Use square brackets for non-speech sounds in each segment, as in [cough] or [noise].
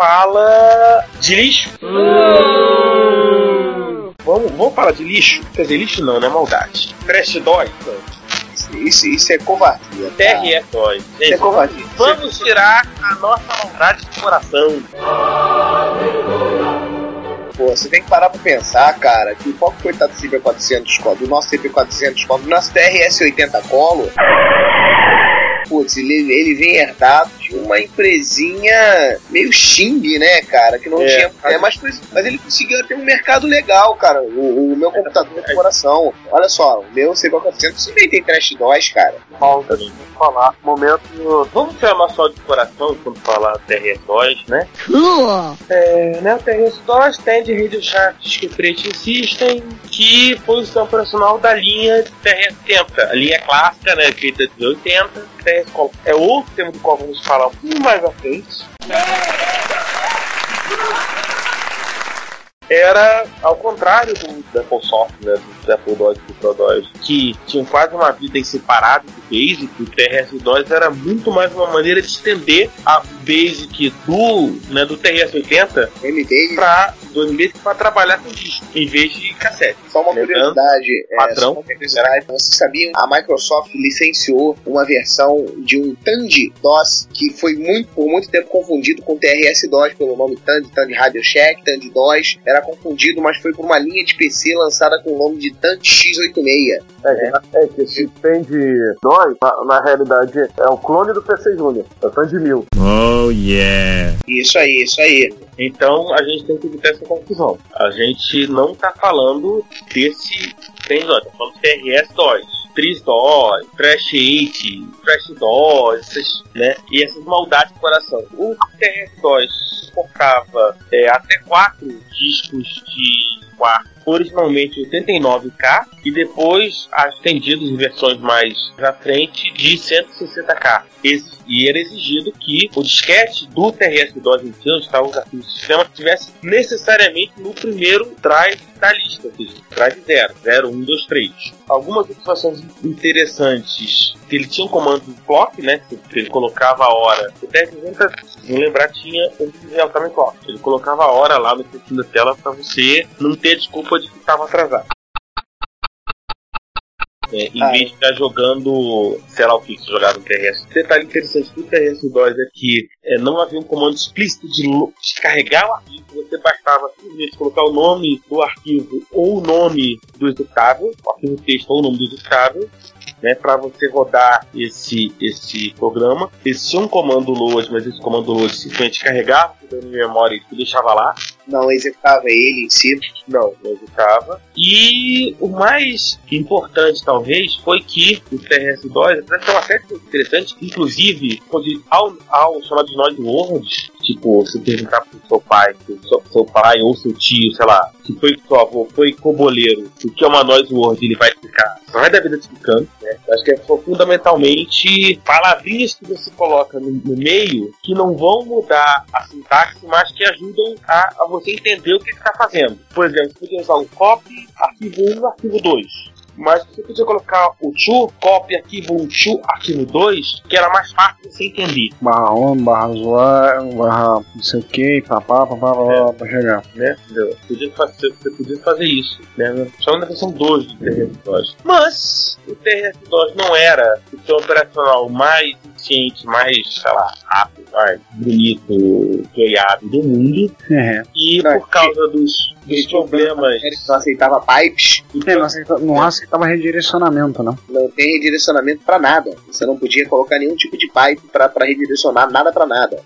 Fala de lixo. Vamos, vamos falar de lixo? Quer dizer, lixo não, né? Maldade. Trash dói. Isso, isso é covardia. tá? TRE dói. Isso é covardia. vamos tirar a nossa maldade do coração. Pô, você tem que parar pra pensar, cara, que o próprio coitado do CP400 Colo, do nosso CP400 Colo, do nosso TRS-80 Colo, putz, ele, ele vem herdado de uma empresinha meio xing, né, cara, que não É. tinha... É, mas, mas ele conseguiu ter um mercado legal, cara, o, o meu computador de coração. Olha só, o meu CP400 também tem trash DOS, cara. Falta vamos falar. Momento. Vamos nosso áudio do coração quando falar TRS dói, né? É, né, o TRS DOS tem de Radio Shack Operating System, que foi o sistema operacional da linha TRS-80, a linha clássica, né, feita de 80, TRS. É outro tema do qual vamos falar um pouquinho mais à frente. Era ao contrário do, do Apple Soft, né, do Apple DOS e do ProDOS, que tinham quase uma vida em separado do Basic, o TRS-DOS era muito mais uma maneira de estender a Basic do, né, do TRS-80 MD, para do MD para trabalhar com disco em vez de cassete. Só uma Lembrando, curiosidade, é, uma curiosidade, vocês sabiam? A Microsoft licenciou uma versão de um Tandy DOS que foi muito, por muito tempo confundido com TRS DOS pelo nome Tandy, Tandy Radio Shack, Tandy DOS, era confundido, mas foi por uma linha de PC lançada com o nome de Tandy X86. É, é que esse Tandy 2, na, na realidade, é o clone do PC Junior. É o Tandy 1000. Isso aí, isso aí. Então a gente tem que evitar essa confusão. A gente não tá falando desse tem DOS, tá falando de TRS-DOS. Tris-DOS, Trash 8, Trash DOS, né? E essas maldades do coração. O TRS-DOS suportava é, até quatro discos de quarto, originalmente 89K, e depois estendidos em versões mais à frente de 160K. Esse- e era exigido que o disquete do TRS-DOS em si, onde estavam os arquivos do sistema, estivesse necessariamente no primeiro drive da lista, ou seja, drive 0, 0, 1, 2, 3. Algumas observações interessantes, que ele tinha um comando clock, né, que ele colocava a hora. O TRS-80, se não lembrar, tinha um time clock. Ele colocava a hora lá no cantinho da tela para você não ter desculpa que estava atrasado. É, em Ah, vez de ficar jogando, sei lá o que, que jogava no TRS. Detalhe interessante do TRS-2 é que é, não havia um comando explícito de descarregar o arquivo, você bastava simplesmente colocar o nome do arquivo ou o nome do executável, o arquivo texto ou o nome do executável, né, para você rodar esse, esse programa. Existia um comando load, mas esse comando load simplesmente carregava de memória e deixava lá. Não executava ele em si. Não, não executava. E o mais importante, talvez, foi que o TRS-2, apesar de ter uma série de coisas interessantes, inclusive, ao, ao chamar de nós words, tipo, se perguntar pro seu pai, se o seu, seu pai ou seu tio, sei lá, se foi seu avô, foi coboleiro, o que é uma noise word, ele vai explicar. Só vai da vida explicando, né? Acho que é fundamentalmente palavrinhas que você coloca no, no meio que não vão mudar a sintaxe, mas que ajudam a, a você entender o que está fazendo. Por exemplo, você podia usar um copy, arquivo 1 arquivo 2. Mas você podia colocar o to, copy arquivo 1, to, arquivo 2, que era mais fácil de você entender, Barra on, barra usuário, barra não sei o que, papá, papá, papá, pra chegar. né? Entendeu? Podia fazer, você podia fazer isso, né? Só na versão 2 do TRS-DOS. Mas o TRS-DOS não era o sistema operacional mais eficiente, mais, sei lá, rápido, mais bonito, joiado do mundo. É, E Não, por causa dos, dos problemas Ele não aceitava pipes, é não, aceitava, não aceitava redirecionamento, não. não tem redirecionamento pra nada. Você não podia colocar nenhum tipo de pipe pra, pra redirecionar nada pra nada.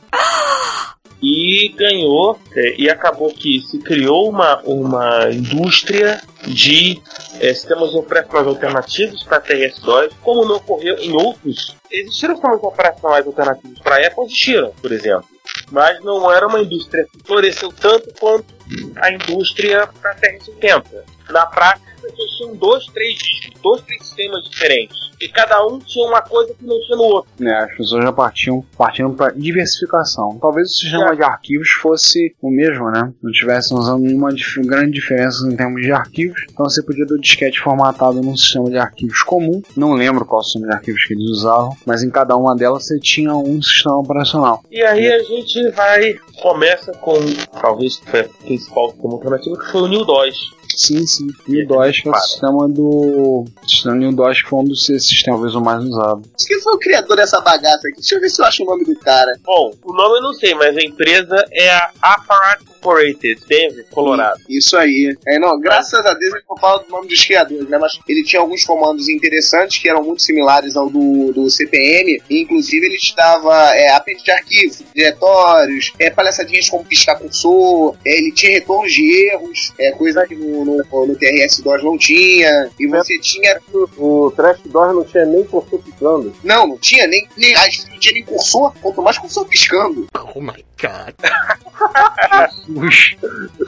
e ganhou é, e acabou que se criou uma, uma indústria de é, sistemas operacionais alternativos para TRS-2, como não ocorreu em outros. Existiram sistemas operacionais alternativos para Apple, existiram, por exemplo. Mas não era uma indústria que floresceu tanto quanto a indústria para TRS-80. Na prática, as pessoas tinham dois, três discos, dois, três sistemas diferentes. E cada um tinha uma coisa que não tinha no outro. É, as pessoas já partiam partindo para diversificação. Talvez o sistema É. de arquivos fosse o mesmo, né? Não tivesse usando nenhuma grande diferença em termos de arquivos. Então você podia ter o disquete formatado num sistema de arquivos comum. Não lembro qual sistema de arquivos que eles usavam, mas em cada uma delas você tinha um sistema operacional. E aí a gente vai, começa com, talvez foi a principal sistema alternativo, que foi o New DOS. Sim, sim. E o DOS, que é o sistema do. O sistema DOS que foi um dos sistemas talvez o mais usado. Quem foi o criador dessa bagaça aqui? Deixa eu ver se eu acho o nome do cara. Bom, o nome eu não sei, mas a empresa é a Apparat Incorporated, Denver, Colorado. Isso aí. É, não, graças a Deus ele não fala do nome dos criadores, né? Mas ele tinha alguns comandos interessantes que eram muito similares ao do, do CPM. E, inclusive ele te dava é, apêndice de arquivos, diretórios, é, palhaçadinhas como piscar cursor, é, ele tinha retornos de erros, é, coisa que no, no, no TRS-DOS não tinha. E você tinha. O Trash DOS não tinha nem cursor piscando. Não, não tinha nem. nem acho que não tinha nem cursor, quanto mais cursor piscando. Oh my god.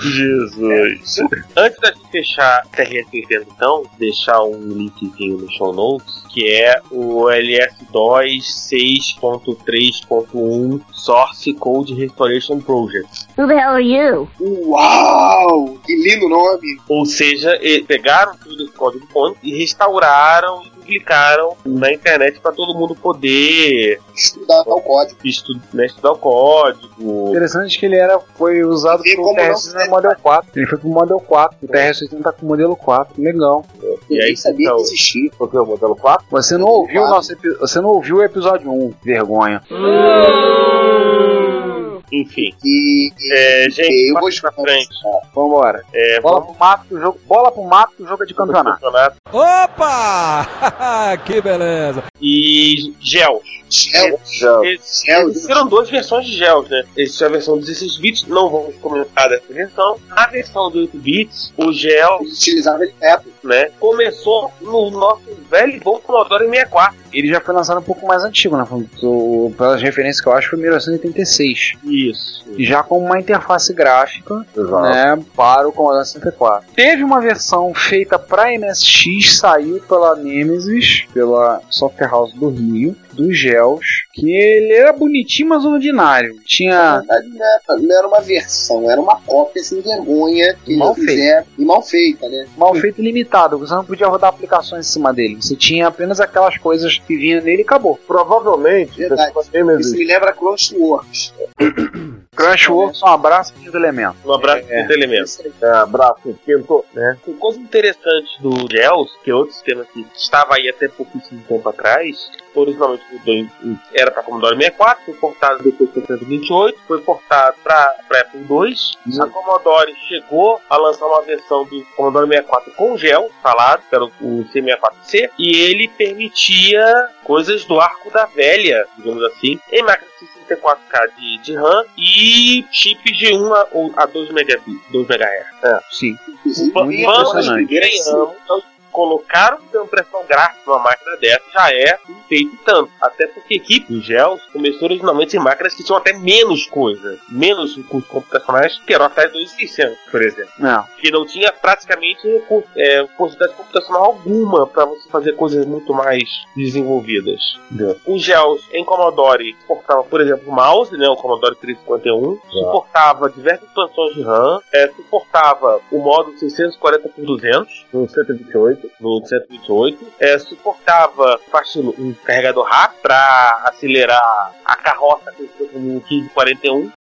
Jesus. Antes da gente fechar a TRS 80, então, deixar um linkzinho no show notes, que é o LS2 6.3.1 Source Code Restoration Project. Who the hell are you? Uau! Que lindo nome! Ou seja, pegaram tudo esse código fonte e restauraram e publicaram na internet para todo mundo poder Estudar tal código. estu né, estudar o código. Interessante que ele era, foi usado E pro não TRS serve, Model 4. Ele foi pro Model 4. O TRS-80 tá com o modelo 4. Legal. E aí, Ninguém sabia então, que existia. Porque o modelo 4? Você não ouviu o nosso Você não ouviu o episódio 1. Vergonha. Enfim, E, é, gente, eu vou pra frente. Vambora. É, Bola vamos pro mato, que o jogo, bola pro mato, que o jogo é de campeonato. campeonato. Opa! [laughs] que beleza. E. Gel. Eles- Gel. Existiram duas versões de gels, né? Existe a versão 16 bits, não vamos comentar dessa versão. A versão de 8 bits, o gel, eles utilizavam ele época. né, começou no nosso velho e bom Commodore 64. Ele já foi lançado um pouco mais antigo, né? Pelas referências que eu acho, foi 1986. Isso. E já com uma interface gráfica Exato. né, para o Commodore 64. Teve uma versão feita para MSX, saiu pela Nemesis, pela Software House do Rio, dos Gels, que ele era bonitinho, mas ordinário. Na Tinha verdade, não era, não era uma versão, era uma cópia sem vergonha que Mal eles fizeram. E mal feita, né? mal feito e limitado, você não podia rodar aplicações em cima dele. Você tinha apenas aquelas coisas que vinham nele e acabou. Provavelmente, Verdade. Isso me lembra Crushworks. Crunchworks, um abraço quinto elemento. Um abraço É. é. elemento. é, abraço, quinto. Né? Uma coisa interessante do Gels, que é outro sistema que estava aí até pouquíssimo tempo atrás, originalmente em- era para Commodore 64, foi portado depois para 128, foi portado para Apple II. A Commodore chegou a lançar uma versão do Commodore 64 com gel instalado, que era o o C64C, e ele permitia coisas do arco da velha, digamos assim, em máquinas de 64K de, de RAM e chips de 1 a, ou a 2 megabits, 2 MHz. Sim. Inclusive, Vamos vinha colocar uma impressão gráfica numa máquina dessa já é um feito tanto. Até porque equipe Gels começou originalmente em máquinas que tinham até menos coisa, menos recursos computacionais, que eram até 2600, por exemplo. Não. Que não tinha praticamente recur- é, possibilidade computacional alguma para você fazer coisas muito mais desenvolvidas. O Gels em Commodore suportava, por exemplo, o mouse, né, o Commodore 351, suportava diversas expansões de RAM, é, suportava o modo 640 por 200, No 128. No 128, é, suportava um carregador rápido para acelerar a carroça conhecida como 1541.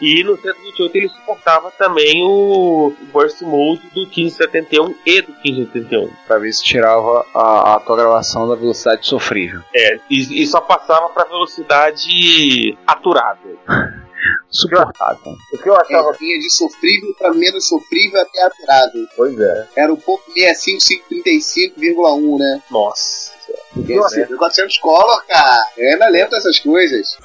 e no 128 ele suportava também o Burst Mode do 1571 e do 1581. Pra ver se tirava a, a tua gravação da velocidade sofrível. É, e, e só passava para velocidade aturável. [laughs] Suportável. O que eu achava. É, vinha de sofrível para menos sofrível até aturável. Pois é. Era um pouco 65, 535,1, né? Nossa. Porque 400 color, cara. Eu ainda lembro dessas coisas.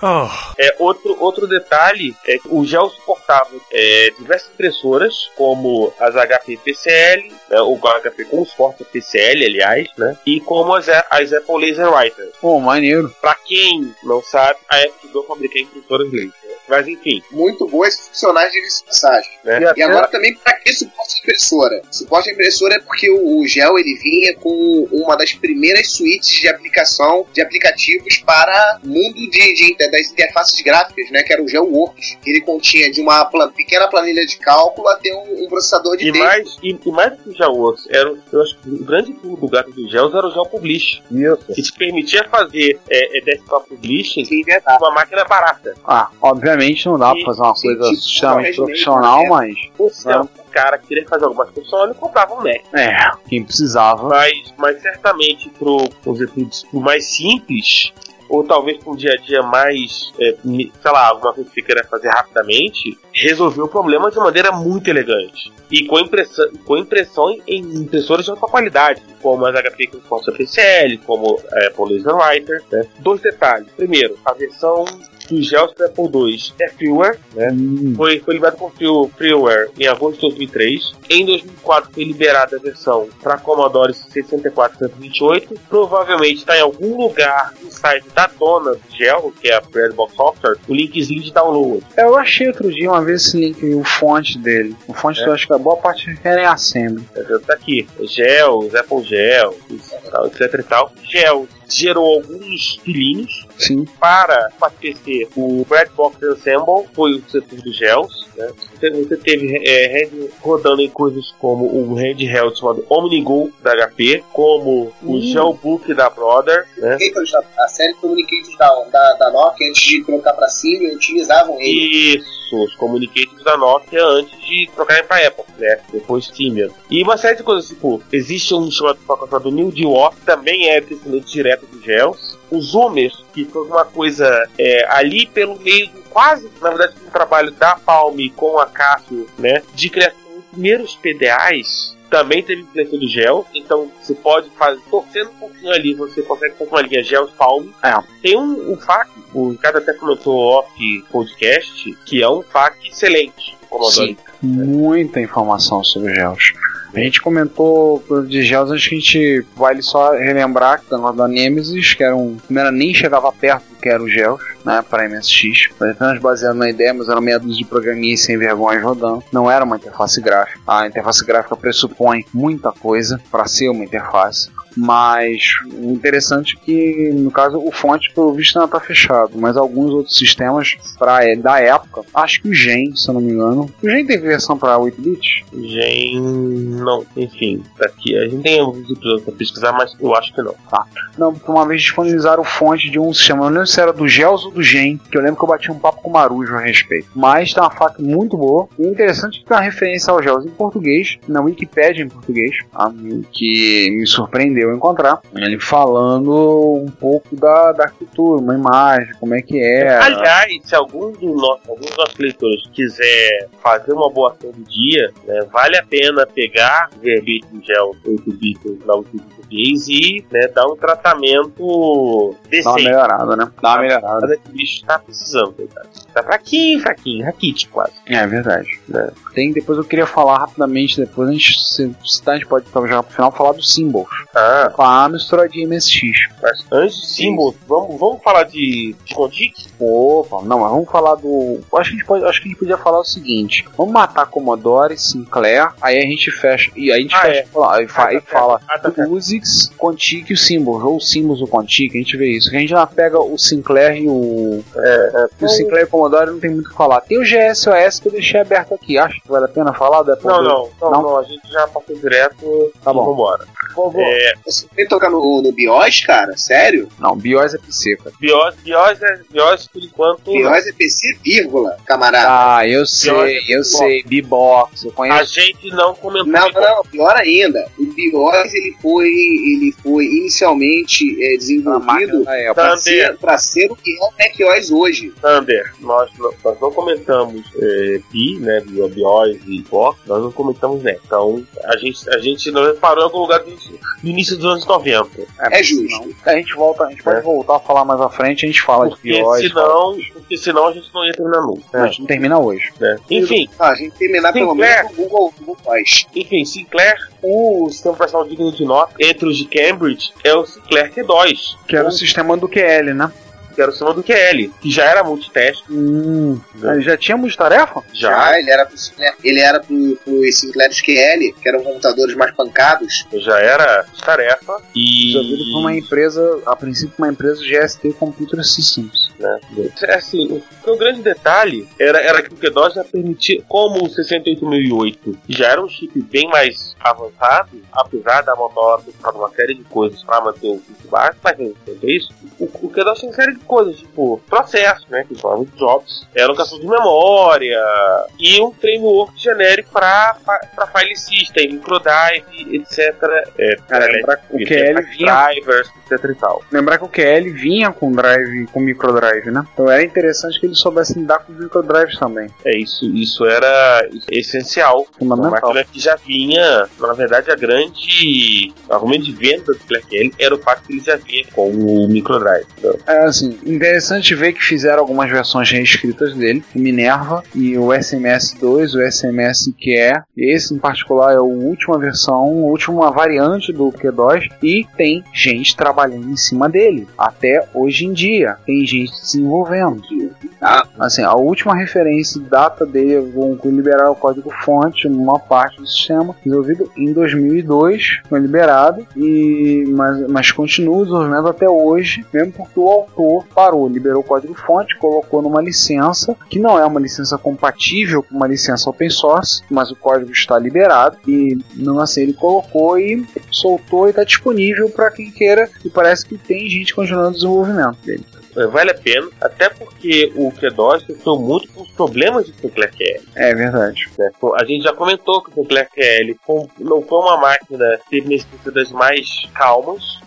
É, outro, outro detalhe é que o gel suportava é, diversas impressoras, como as HP PCL, né, o HP com suporte PCL, aliás, né, e como as, as Apple Laser Writer. Pô, maneiro. Pra quem não sabe, a Apple do fabrica impressoras laser. Mas enfim, Muito boas funcionais de passagem. né? E E agora também pra que suporte a impressora? Suporte a impressora é porque o, o Gel ele vinha com uma das primeiras suítes de aplicação de aplicativos para mundo de, de- das interfaces gráficas, né? Que era o Gel Works. Ele continha de uma plan- pequena planilha de cálculo até um, um processador de E texto. mais, e, e mais do que o GeoWorks, era, o- eu acho que o grande pulo do gato do Gels era o GeoPublish, isso. que te permitia fazer é, é, desktop publishing inventar. com uma máquina barata. Ah, obviamente não dá pra E- fazer uma coisa tipo, extremamente profissional, Evil, mas. Ou seja, o cara queria fazer alguma coisa ele comprava um Mac. É, quem precisava. Mas, mas certamente pro, pro mais simples, ou talvez para um dia a dia mais, é, sei lá, alguma coisa que você queira fazer rapidamente, resolveu o problema de maneira muito elegante. E com impressão, com impressão em impressoras de alta qualidade, como as HP que suportam PCL, como a Apple Laser Writer. Né? Dois detalhes. Primeiro, a versão dos gels para Apple II é freeware, né? Hum, Foi, foi liberado com free- freeware em agosto de 2003. Em 2004 foi liberada a versão para Commodore 64 e 128. Provavelmente está em algum lugar no site da dona do Gel, que é a Redbox Software, o linkzinho de download. eu achei outro dia uma vez esse link, o fonte dele. O fonte É. eu acho que a boa parte refere a Assembly. Tá aqui, Gels, Apple Gel, tal, etc e tal. Gel gerou alguns filhinhos Sim. para PC. O Redbox Ensemble foi o setor dos Gels. Né? Você, você teve é, hand- rodando em coisas como o handheld chamado OmniGo da HP, como o. Gelbook da Brother, né? Da- A série de Communicators da, da, da Nokia, antes de colocar pra cima, utilizavam ele. Isso, os communicators da Nokia antes de trocarem para Apple, né? Depois Symbian. E uma série de coisas, tipo, existe um chamado pacote chamado New Deal que também é descendente direto dos Gels. Os Zoomers, que foi uma coisa é, ali pelo meio do quase, na verdade, um trabalho da Palm com a Casio, né? De criação dos primeiros PDAs. Também teve influência do gel, então você pode fazer, torcendo um pouquinho ali, você consegue fazer uma linha gel Palm. É. Tem um, um FAQ, o Ricardo até comentou off podcast, que é um FAQ excelente. Sim. Muita informação sobre gels. A gente comentou de gels, acho que a gente vale só relembrar que da Nemesis, que era um. Não era, nem chegava perto do que era o gels, né? Para MSX. Foi apenas baseado na ideia, mas era meia dúzia de programinhas sem vergonha rodando. Não era uma interface gráfica. A interface gráfica pressupõe muita coisa para ser uma interface. Mas o interessante é que, no caso, o fonte, pelo visto, ainda está fechado. Mas alguns outros sistemas pra, da época, acho que o Gen, se eu não me engano. O Gen teve versão para 8-bit? Gen. Não, enfim, tá aqui. A gente tem alguns episódios pra pesquisar, mas eu acho que não. Não, porque uma vez disponibilizaram fonte de um sistema. Eu não lembro se era do Gels ou do Gen, que eu lembro que eu bati um papo com o Marujo a respeito. Mas tá uma faca muito boa. E é interessante que tem uma referência ao Gels em português, na Wikipédia em português, tá? que me surpreendeu encontrar. Ele falando um pouco da, da arquitetura, uma imagem, como é que é. Aliás, se algum, do nosso, algum dos nossos leitores quiser fazer uma boa ação do dia, né, vale a pena pegar o verbete do gel 8 bits na português e né, dar um tratamento Dá uma decente. melhorada, né? Dá uma melhorada. O bicho tá precisando, coitado. Tá fraquinho, fraquinho, raquite quase. É verdade. né? Tem, depois eu queria falar rapidamente, depois a gente, se, se tá, a gente pode já pro final falar dos symbols. Ah, Com a mistura de MSX. mas antes de símbolos, vamos, vamos falar de, de Contic? Opa, não, mas vamos falar do. Acho que, a gente pode, acho que a gente podia falar o seguinte: vamos matar Commodore, Sinclair, aí a gente fecha. E aí a gente Ah, fecha. é. fala- Aí, fa- Ah, tá fala certo. Ah, tá. Usix, Contic e o Symbols, ou Symbols ou Contic, a gente vê isso. A gente já pega o Sinclair e o. É, o Sinclair e o Commodore não tem muito o que falar. Tem o GSOS que eu deixei aberto aqui. Acho que vale a pena falar? Da Não, não, não, Não? não, a gente já passou direto Tá bom. vambora. Favor. É, Você tem que tocar no, no BIOS, cara? Sério? Não, BIOS é PC, cara. BIOS, BIOS, é, BIOS por enquanto. BIOS é PC, vírgula, camarada. Ah, eu sei, eu Bebox. sei. B-Box, eu A conheço. gente não comentou. Não, não, não, pior ainda. O BIOS ele foi, ele foi inicialmente é, desenvolvido para ser, pra ser o que é o macOS hoje. Thunder, nós, não- nós não comentamos é, Pi, né, Bio- BIOS e Box, nós não comentamos NET. Então, a gente, a gente não parou em algum lugar do, do início dos anos 90. É justo. A gente volta, a gente pode É. voltar a falar mais à frente, a gente fala de Porque BIOS. senão, porque senão a gente não ia terminar nunca. A gente não termina hoje. né? Enfim, Ah, a gente terminar pelo Sinclair. menos no Google, Google enfim, Sinclair, o sistema operacional digno de nota entre os de Cambridge é o Sinclair Q2, Que era o Ou- sistema do QL, né? Que era o sistema do QL, que já era multitask. Hum. Ele já tinha multitarefa? Já, Já, ele era pro ele era pro, pro Sinclair QL, que eram computadores mais pancados. já era tarefa e Desenvolvido por uma empresa, a princípio uma empresa GST Computer Systems. né? É assim, o, o grande detalhe era, era que o Q2 já permitia, como o 68008 já era um chip bem mais avançado, apesar da Motorola ter uma série de coisas para manter o custo baixo, mas é isso. O, o Q2 tinha uma série de coisas, tipo processo, né? Que são muito jobs, alocação de memória e um framework genérico para file system, microdrive, etc. É, Cara, lembrar que o QL vinha drivers, etc e tal. Lembrar que o QL vinha com drive, com microdrive, né? Então era interessante que eles soubessem lidar com os microdrives também. É isso, isso era essencial. Uma Fundamental. máquina que já vinha, na verdade, a grande argumento de venda do BlackL era o fato que ele já vinha com o microdrive. Então, É assim, interessante ver que fizeram algumas versões reescritas dele, o Minerva e o SMS2, o SMS QE. Esse em particular é a última versão, a última variante do Q2 e tem gente trabalhando em cima dele até hoje em dia. Tem gente desenvolvendo. Ah. Assim, a última referência data dele vão liberar o código fonte numa parte do sistema desenvolvido em 2002, foi liberado e mas, mas continua o desenvolvimento até hoje, mesmo porque o autor parou, liberou o código fonte, colocou numa licença que não é uma licença compatível com uma licença open source, mas o código está liberado e não assim ele colocou e soltou e está disponível para quem queira e parece que tem gente continuando o desenvolvimento dele. É, vale a pena, até porque o Q2 sofreu muito com os problemas de Sinclair QL. É verdade. A gente já comentou que o Sinclair QL não foi uma máquina que teve necessidades mais calmas,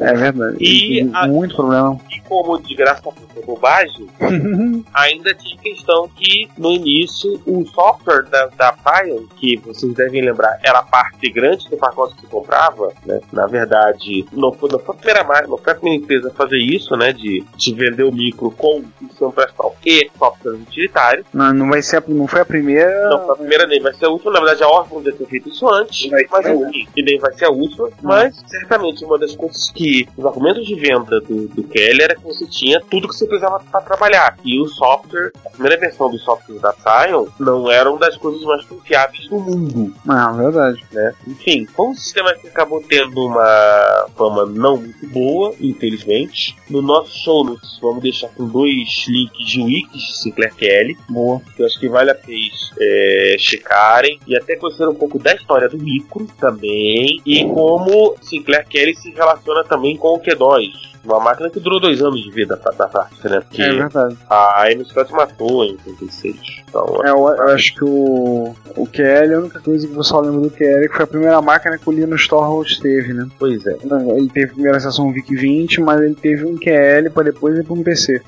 É verdade. E a- muito problema. e como de graça por bobagem, [laughs] ainda tinha questão que no início o software da, da Pion, que vocês devem lembrar, era a parte grande do pacote que você comprava, né? Na verdade, não foi, não foi a primeira marca, não foi a primeira empresa a fazer isso, né? De, de vender o micro com função pessoal e software utilitário. Não, não vai ser a, não foi a primeira. Não foi a primeira nem vai ser a última, na verdade a Orphan já ter feito isso antes, Vai mas ser enfim, e nem vai ser a última, mas certamente uma das coisas que os argumentos de venda do, do Kelly era que você tinha tudo que você precisava para trabalhar. E o software, a primeira versão do software da Scion não era uma das coisas mais confiáveis do mundo, é verdade. né? Enfim, foi um sistema que acabou tendo uma fama não muito boa, infelizmente. No nosso show notes, vamos deixar com dois links de wikis de Sinclair Kelly, Boa. que eu acho que vale a pena é, checarem e até conhecer um pouco da história do micro também e como Sinclair Kelly se relaciona também com o Q2. Uma máquina que durou dois anos de vida da, fábrica, né? Porque É verdade. a MS Scott matou em 86. Então, É, eu, eu acho que o, o QL, a única coisa que o pessoal lembra do QL é que foi a primeira máquina que o Linus Torvalds teve, né? pois é. Ele teve a primeira sessão VIC-20, mas ele teve um QL para depois ir para um PC.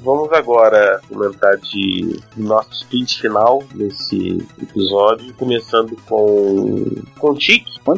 Vamos agora comentar de nosso sprint final nesse episódio, começando com com o Tique. Com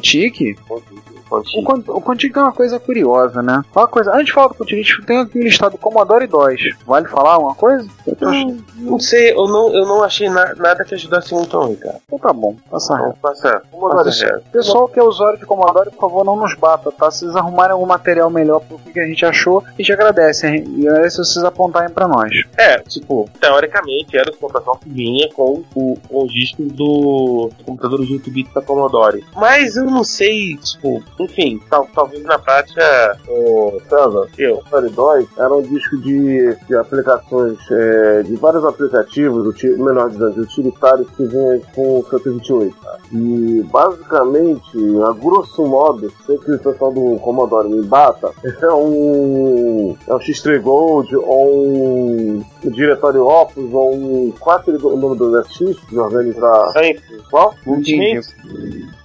com o O, Tique. Quan- o Quantic é uma coisa curiosa, né? Uma coisa, antes de falar do Quantic, a gente tem aqui listado Commodore 2. Vale falar alguma coisa? Eu tô achando- Não, não sei, eu não, eu não achei na- nada que ajudasse muito não, Ricardo. Então tá bom, passa reto. Então, passa. Commodore Passa reto. Pessoal que é usuário de Commodore, por favor, não nos bata, tá? Se vocês arrumarem algum material melhor pro que a gente achou, a gente agradece, hein? E agradece se vocês apontarem pra nós. É, tipo, teoricamente era o computador que vinha com, o, com os discos do computador de 8 bits da Commodore. Mas eu não sei, tipo, enfim, tal, talvez na prática. Ô, César, Eu. Atari DOS era um disco de, de aplicações, é, de vários aplicativos, melhor dizendo, utilitários que vinha com o 128. tá? E basicamente, a grosso modo, sei que o pessoal do Commodore me bata, [laughs] é um, é um X3 Gold ou um diretório Opus ou um 4 o nome do MSX de organizar Sempre. qual? Entendi.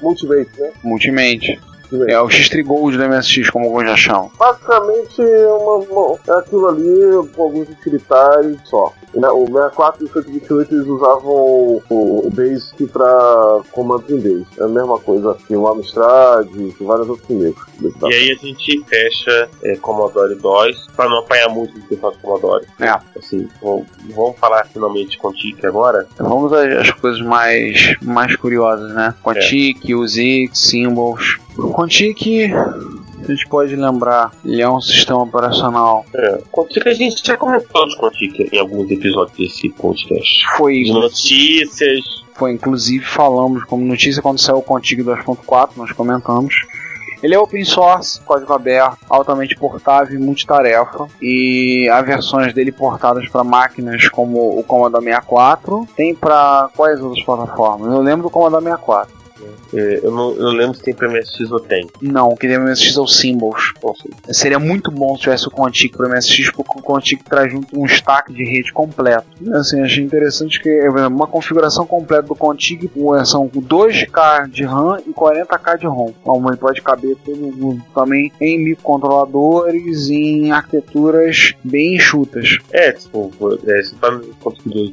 Multimate, né? Multimente. É o X3 Gold do MSX, como alguns já chamam. Basicamente é, uma, uma- é aquilo ali com alguns utilitários só. Né, O 64 e o 128 eles usavam o, o Basic para comandos em base. É a mesma coisa que o Amstrad e vários outros meios. E aí a gente fecha é, Commodore DOS, pra não apanhar muito do pessoal do Commodore. É. Assim, vamos, vamos falar finalmente com o Tique agora. Vamos às, coisas mais, mais curiosas, né? Quantic, UZIC, Symbols. O Quantic, a gente pode lembrar, ele é um sistema operacional. É, Quantic a gente já comentou de Quantic em alguns episódios desse podcast. Foi, De notícias. foi inclusive falamos como notícia quando saiu o Quantic 2.4, nós comentamos. Ele é open source, código aberto, altamente portável e multitarefa. E há versões dele portadas para máquinas como o Commodore 64. Tem para quais outras plataformas? Eu lembro do Commodore 64. É, eu não eu não lembro se tem pra MSX ou tem. Não, o que tem MSX é o Symbols. Seria muito bom se tivesse o Quantic para MSX, porque o Quantic traz junto um stack de rede completo. Assim, achei interessante que é uma configuração completa do com- são 2K de RAM e 40K de ROM. Então, ele pode caber tudo também em microcontroladores em arquiteturas bem enxutas. É, tipo, é, você tá no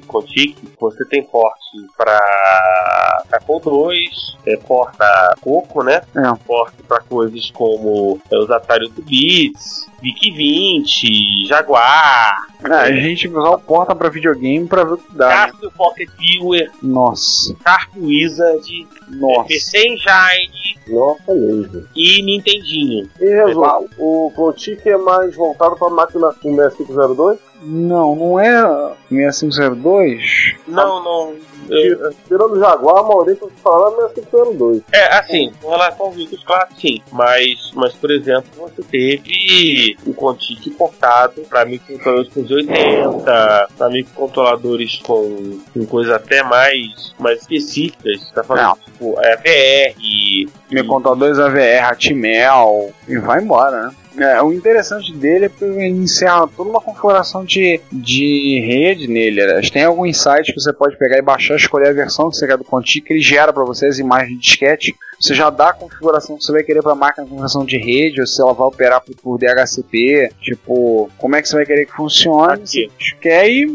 Quantic, você tem porte pra Apple II, é, porta Coco, né? É. Porte pra coisas como é, os Atari 8 bits, VIC-20, Jaguar, É, a gente vai usar o porta para videogame para ver o que dá. né? Casio Pocket Viewer, Nossa, Sharp Wizard, é, nossa. PC Engine Nossa, mesmo. e Nintendinho. E resumo, o Contic é mais voltado para a máquina com 6502? Não, não é 6502? Não, não. eu- Tira- Tirando o Jaguar, a maioria que eu falar é 6502. É, assim, com relação aos vídeos, claro que sim. Mas, mas, por exemplo, você teve o Contic portado para microcontroladores com 80, para microcontroladores com, com coisas até mais, mais específicas. Tá falando, Não. tipo, é, VR, Meu contadores AVR, Atmel e vai embora, né? É, o interessante dele é encerra toda uma configuração de, de rede nele. né? Tem alguns sites que você pode pegar e baixar, escolher a versão que você quer do Contic, que ele gera para você as imagens de disquete. Você já dá a configuração que você vai querer para a máquina com configuração de rede, ou se ela vai operar por, por DHCP, tipo, como é que você vai querer que funcione. Aqui. Você quer e,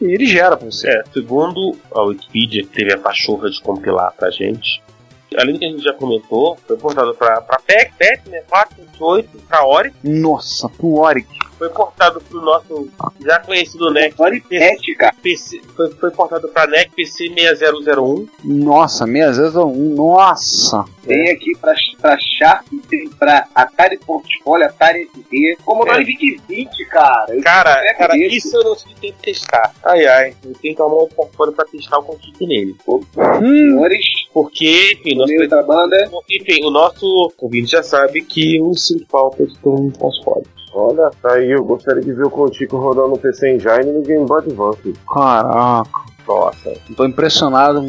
ele gera para você. É, segundo a Wikipedia, que teve a pachorra de compilar pra gente, além do que a gente já comentou, foi portado pra, pra PEC, PEC, né, 428, pra Ori, Nossa, pro Oric. Foi portado pro nosso já conhecido NEC Olha PC, cara. PC, foi, foi portado pra NEC PC 6001, Nossa, 601, nossa. Tem aqui pra, pra Sharp, tem pra Atari Portfolio, Atari ST, Commodore É. VIC-20, cara. Eu Cara, É cara, desse. isso eu não tive tempo de testar. Ai, ai, eu tenho que arrumar um portfólio pra testar o Contic nele. Hum, Senhores, Porque, enfim, no nosso, da banda, enfim, o nosso ouvinte já sabe que o sinto falta de ter um console. Olha, tá aí, eu gostaria de ver o Contico rodando no PC Engine e no Game Boy Advance. Caraca. Nossa, Tô impressionado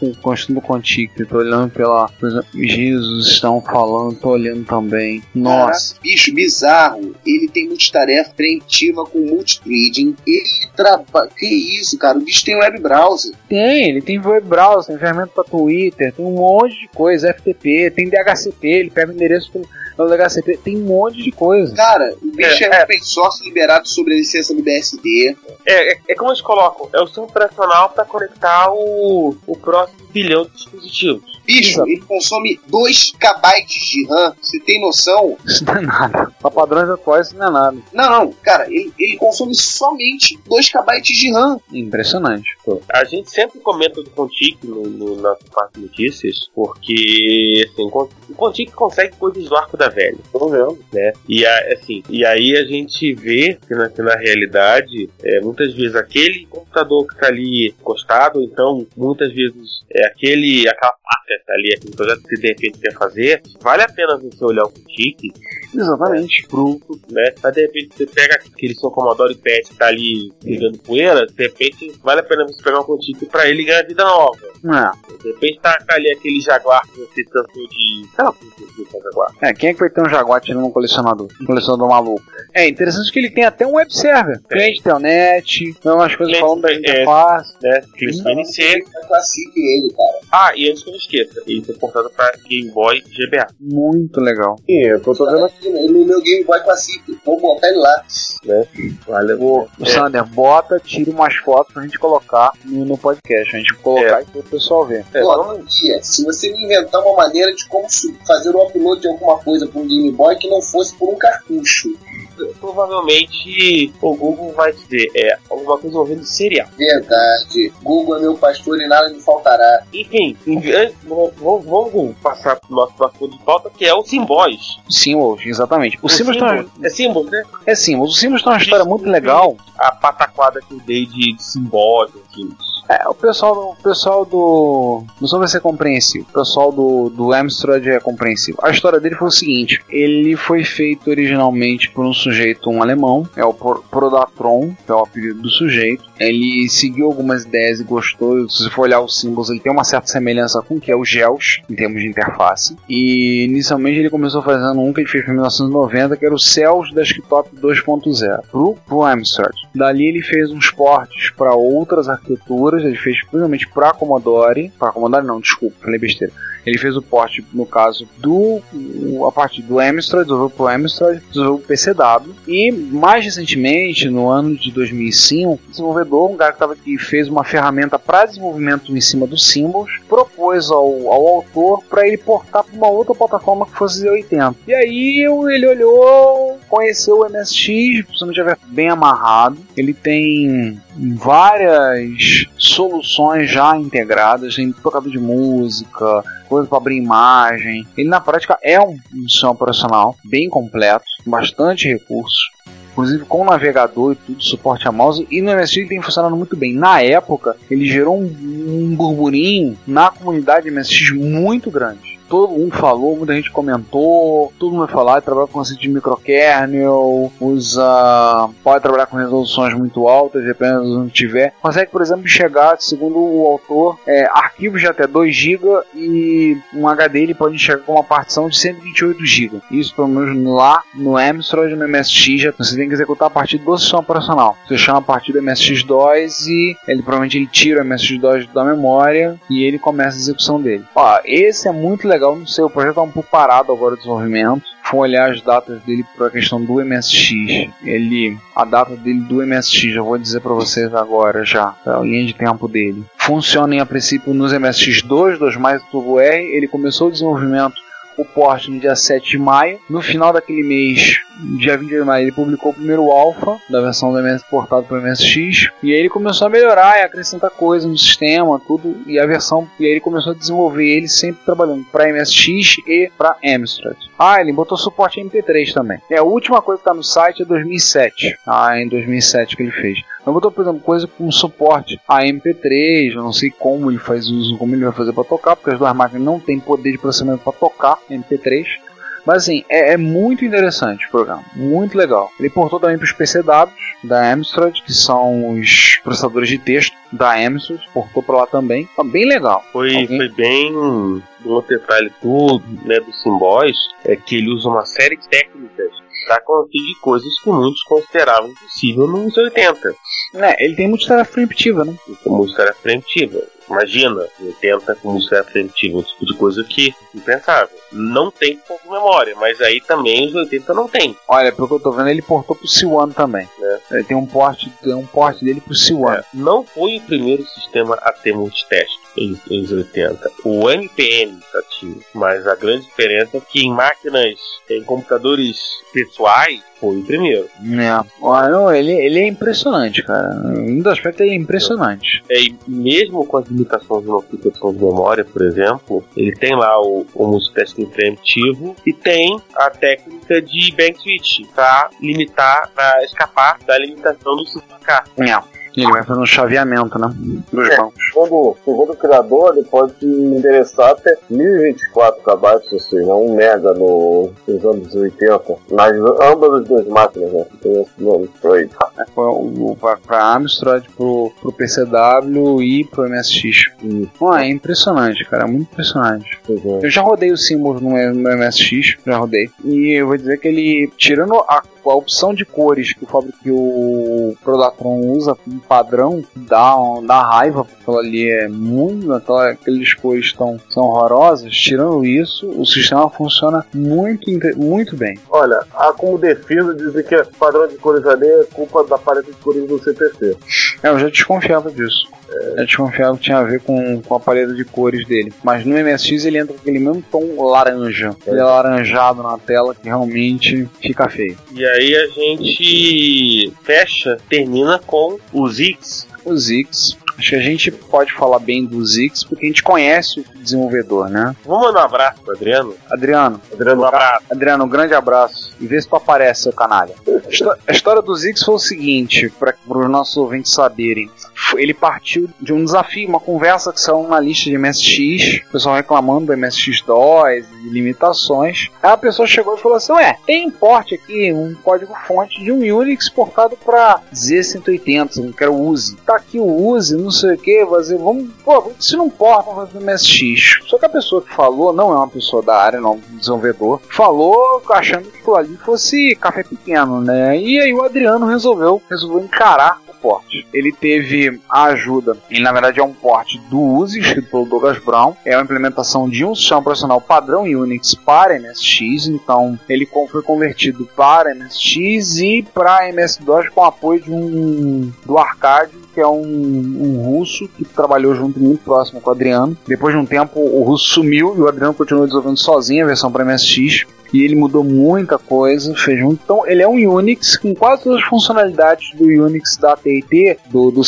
com o contigo. Tô olhando pela. Por exemplo, Jesus estão falando, tô olhando também. Nossa. Caraca, bicho, bizarro. Ele tem multitarefa preventiva com multithreading. Ele trabalha. Que isso, cara? O bicho tem web browser. Tem, ele tem web browser, tem ferramenta pra Twitter, tem um monte de coisa, FTP, tem DHCP, ele pega o endereço pelo, pelo DHCP, tem um monte de coisa. Cara, o bicho é, É, é. open source liberado sobre a licença do BSD. É, é, é como eles colocam, é o sistema operacional para conectar o, o próximo bilhão de dispositivos. Bicho, Exato. ele consome 2 KB de RAM. Você tem noção? Isso não é nada. Pra padrões atuais, isso não é nada. Não, não, cara, ele, ele consome somente 2 KB de RAM. Impressionante. A gente sempre comenta do Contic no, no nosso parte de notícias, porque assim, o Con- o Contic consegue coisas do arco da velha. Tô vendo. né? E, a- assim, e aí a gente vê que na, que na realidade, é, muitas vezes aquele computador que está ali encostado, então muitas vezes é aquele, aquela placa tá ali aquele projeto que de repente quer fazer, vale a pena você olhar o Critique, Exatamente. pro, né? Mas de repente você pega aquele seu Commodore PET que tá ali pegando poeira, de repente vale a pena você pegar um Critique pra ele ganhar vida nova. É. De repente tá ali aquele Jaguar que você cansou de. Sei lá que é o Jaguar. É, quem é que vai ter um Jaguar tirando um colecionador? Um colecionador maluco. É interessante que ele tem até um web server. Cliente Telnet, umas coisas Cliente, falando da é. interface. Né? Cliente. NC. Classique ele, cara. Ah, e antes que eu esqueça, ele foi portado pra Game Boy GBA. Muito legal. É que eu tô vendo aqui. No meu Game Boy Classic. Vou botar ele lá. Vale, O é, Sander, bota, tira umas fotos pra gente colocar no, no podcast. A gente colocar e pro pessoal ver. é, Pô, um dia, se você me inventar uma maneira de como fazer o upload de alguma coisa para um Game Boy que não fosse por um cartucho. provavelmente o Google vai dizer é alguma coisa envolvendo serial. Verdade. Google é meu pastor e nada me faltará. Enfim, vamos, vamos- passar pro nosso assunto de pauta, que é o Symbols. Symbols, exatamente. O Symbols tem uma- É Symbols, né? é Symbols. O Symbols tem uma história muito legal. A pataquada que eu dei de, de assim. É, o pessoal. O pessoal do. Não só vai ser compreensível. O pessoal do, do Amstrad é compreensível. A história dele foi o seguinte: ele foi feito originalmente por um sujeito, um alemão, é o Pro- Prodatron, que é o apelido do sujeito. Ele seguiu algumas ideias e gostou. Se for olhar os símbolos, ele tem uma certa semelhança com o que é o GEOS, em termos de interface. E inicialmente ele começou fazendo um que ele fez em 1990, que era o CELS Desktop 2.0, pro, pro Amstrad. Dali ele fez uns portes para outras arquiteturas, ele fez principalmente para Commodore, para Commodore não, desculpa, falei besteira. Ele fez o porte, no caso, do a parte do Amstrad, desenvolveu pro Amstrad, desenvolveu pro PCW. E mais recentemente, no ano de 2005, o desenvolvedor, um cara que, tava, que fez uma ferramenta para desenvolvimento em cima dos símbolos, propôs ao, ao autor para ele portar para uma outra plataforma que fosse Z80. E aí ele olhou, conheceu o MSX, principalmente já bem amarrado. Ele tem várias soluções já integradas, tem tocador de música, coisa para abrir imagem. Ele na prática é um, um sistema operacional bem completo, com bastante recursos. Inclusive com navegador e tudo, suporte a mouse, e no MSX tem funcionado muito bem. Na época, ele gerou um, um burburinho na comunidade MSX muito grande. Todo mundo falou, muita gente comentou, todo mundo vai falar, trabalha com conceito de microkernel, usa. pode trabalhar com resoluções muito altas, dependendo de onde tiver. Consegue, por exemplo, chegar, segundo o autor, é, arquivos de até 2 GB e um HD ele pode chegar com uma partição de 128 GB. Isso pelo menos lá no Amstrad no MSX você tem que executar a partir do sistema operacional. Você chama a partir do MSX2 e ele provavelmente ele tira o MSX2 da memória e ele começa a execução dele. Ó, esse é muito legal, não sei, o projeto tá um pouco parado agora o desenvolvimento. Vou olhar as datas dele para a questão do MSX. Ele, a data dele do MSX, eu vou dizer para vocês agora já, a linha de tempo dele. Funciona em a princípio nos MSX2, 2 mais Turbo R. Ele começou o desenvolvimento o porte no dia 7 de maio. No final daquele mês, dia 20 de maio, ele publicou o primeiro alpha da versão do MS portado para o MSX. E aí ele começou a melhorar e acrescentar coisas no sistema, tudo. E a versão, e aí ele começou a desenvolver ele sempre trabalhando para MSX e para Amstrad. Ah, ele botou suporte a MP3 também. É a última coisa que está no site é 2007. Ah, em 2007 que ele fez. Eu botou, por exemplo, coisa com suporte a MP3, eu não sei como ele faz uso, como ele vai fazer para tocar, porque as duas máquinas não têm poder de processamento para tocar MP3. Mas assim, é, é muito interessante o programa, muito legal. Ele portou também para os PCWs da Amstrad, que são os processadores de texto da Amstrad, portou para lá também. Tá bem legal. Foi, Alguém? foi bem. Um detalhe do, né, do Symbols é que ele usa uma série de técnicas para conseguir coisas que muitos consideravam impossível nos 80. É, ele tem multitarefa preemptiva, né? com música preemptiva. Imagina, 80 com música preemptiva, um tipo de coisa que impensável. Não tem pouco memória, mas aí também os 80 não tem. Olha, pelo que eu tô vendo, ele portou pro C1 também. Ele tem um porte, tem um porte dele pro C1. É, não foi o primeiro sistema a ter multiteste em, em os 80. O MPN já tinha, mas a grande diferença é que em máquinas, em computadores pessoais, foi o primeiro. É. Olha, não, ele, ele é impressionante, cara. Um dos aspectos ele é impressionante. É, e mesmo com as limitações de uma aplicação de memória, por exemplo, ele tem lá o, o multitasking preemptivo e tem a técnica de bank switch para limitar, para escapar da limitação do 5K. É. E ele vai fazer um chaveamento, né? Dos É. bancos. Segundo, segundo o criador, ele pode endereçar até 1024 KB, ou seja, 1 mega no, nos anos 80, nas ambas as duas máquinas, né? Tem esse nome. É, foi pra, pra Amstrad, pro, pro PCW e pro MSX. Pô, é impressionante, cara, é muito impressionante. É. Eu já rodei o símbolo no, no MSX, já rodei. E eu vou dizer que ele, tirando a, a opção de cores que o Fábrico que o Prodatron usa como padrão, dá, dá raiva, porque aquilo ali é muito. Aquela, aqueles cores tão, são horrorosas. Tirando isso, o sistema funciona muito, muito bem. Olha, há como defesa dizer que o padrão de cores ali é culpa da paleta de cores do CPC. É, eu já desconfiava disso. Eu desconfiava que tinha a ver com, com a paleta de cores dele. Mas no MSX ele entra com aquele mesmo tom laranja. Ele é laranjado na tela que realmente fica feio. E aí a gente fecha, termina com os X. O Zix. Acho que a gente pode falar bem do Zix porque a gente conhece o desenvolvedor, né? Vamos mandar um abraço pro Adriano? Adriano, Adriano, Um abraço. Adriano, um grande abraço. E vê se tu aparece, seu canalha. A história do Zix foi o seguinte, para os nossos ouvintes saberem. Ele partiu de um desafio, uma conversa que saiu na lista de MSX, o pessoal reclamando do MSX2 e limitações. Aí a pessoa chegou e falou assim: Ué, tem um porte aqui, um código-fonte de um Unix portado para Z180, que era o USE. Tá aqui o USE, não sei o que, vamos, pô, se não porta, vamos fazer MSX. Só que a pessoa que falou não é uma pessoa da área, não um desenvolvedor, falou achando que aquilo ali fosse café pequeno, né? E aí o Adriano resolveu, resolveu encarar porte. Ele teve a ajuda, ele na verdade é um porte do USE, escrito pelo Douglas Brown, é uma implementação de um sistema operacional padrão Unix para MSX, então ele foi convertido para MSX e para MS-DOS com apoio de um do Arcade que é um, um russo que trabalhou junto muito próximo com o Adriano. Depois de um tempo, o russo sumiu e o Adriano continuou desenvolvendo sozinho a versão para MSX. E ele mudou muita coisa, fez junto. Então, ele é um Unix com quase todas as funcionalidades do Unix da AT&T, do, do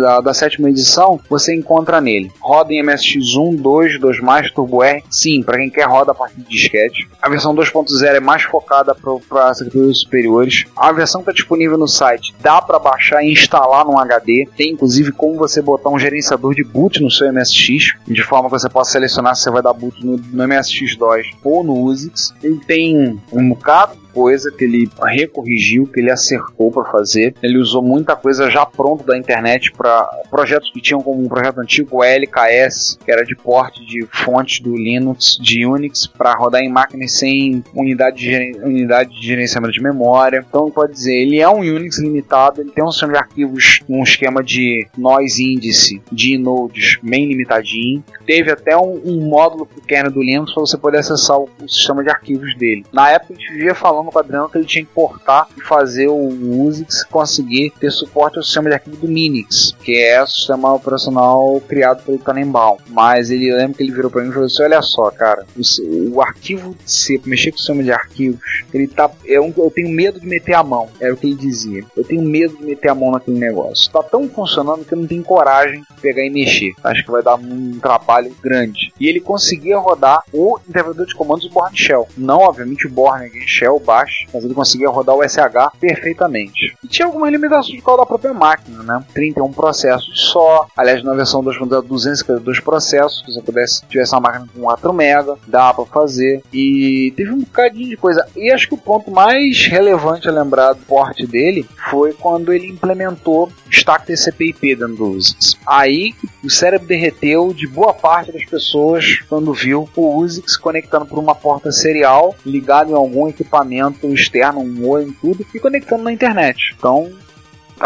da, da sétima edição, você encontra nele. Roda em MSX1, 2, 2+, Turbo R. Sim, para quem quer roda a partir de disquete. A versão 2.0 é mais focada para categorias superiores. A versão que está disponível no site dá para baixar e instalar num HD. Tem inclusive como você botar um gerenciador de boot no seu MSX, de forma que você possa selecionar se você vai dar boot no, no MSX2 ou no USIX. Tem um bocado coisa que ele recorrigiu, que ele acertou para fazer. Ele usou muita coisa já pronta da internet para projetos que tinham como um projeto antigo o LKS, que era de porte de fonte do Linux, de Unix, para rodar em máquinas sem unidade de, unidade de gerenciamento de memória. Então, pode dizer, ele é um Unix limitado, ele tem um sistema de arquivos, um esquema de noise índice de nodes bem limitadinho. Teve até um, um módulo kernel do Linux para você poder acessar o, o sistema de arquivos dele. Na época a gente vivia falando com o Adriano que ele tinha que portar e fazer o Unix conseguir ter suporte ao sistema de arquivo do Minix, que é o sistema operacional criado pelo Tannenbaum. Mas ele eu lembro que ele virou para mim e falou assim: olha só, cara, o, o arquivo C, mexer com o sistema de arquivos, ele tá. É um, eu tenho medo de meter a mão. Era o que ele dizia. Eu tenho medo de meter a mão naquele negócio. Tá tão funcionando que eu não tenho coragem de pegar e mexer. Acho que vai dar um trabalho grande. E ele conseguia rodar o interpretador de comandos Born Shell. Não, obviamente, o Born Shell baixo, mas ele conseguia rodar o SH perfeitamente. Tinha algumas limitações por causa da própria máquina, né? 31 processos só. Aliás, na versão 2.0, 252 processos. Se você pudesse, tivesse uma máquina com 4 MB, dá pra fazer. E teve um bocadinho de coisa. E acho que o ponto mais relevante a lembrar do porte dele foi quando ele implementou stack TCP/IP dentro do USIX. Aí o cérebro derreteu de boa parte das pessoas quando viu o USIX conectando por uma porta serial ligado em algum equipamento externo, um em tudo, e conectando na internet. Então,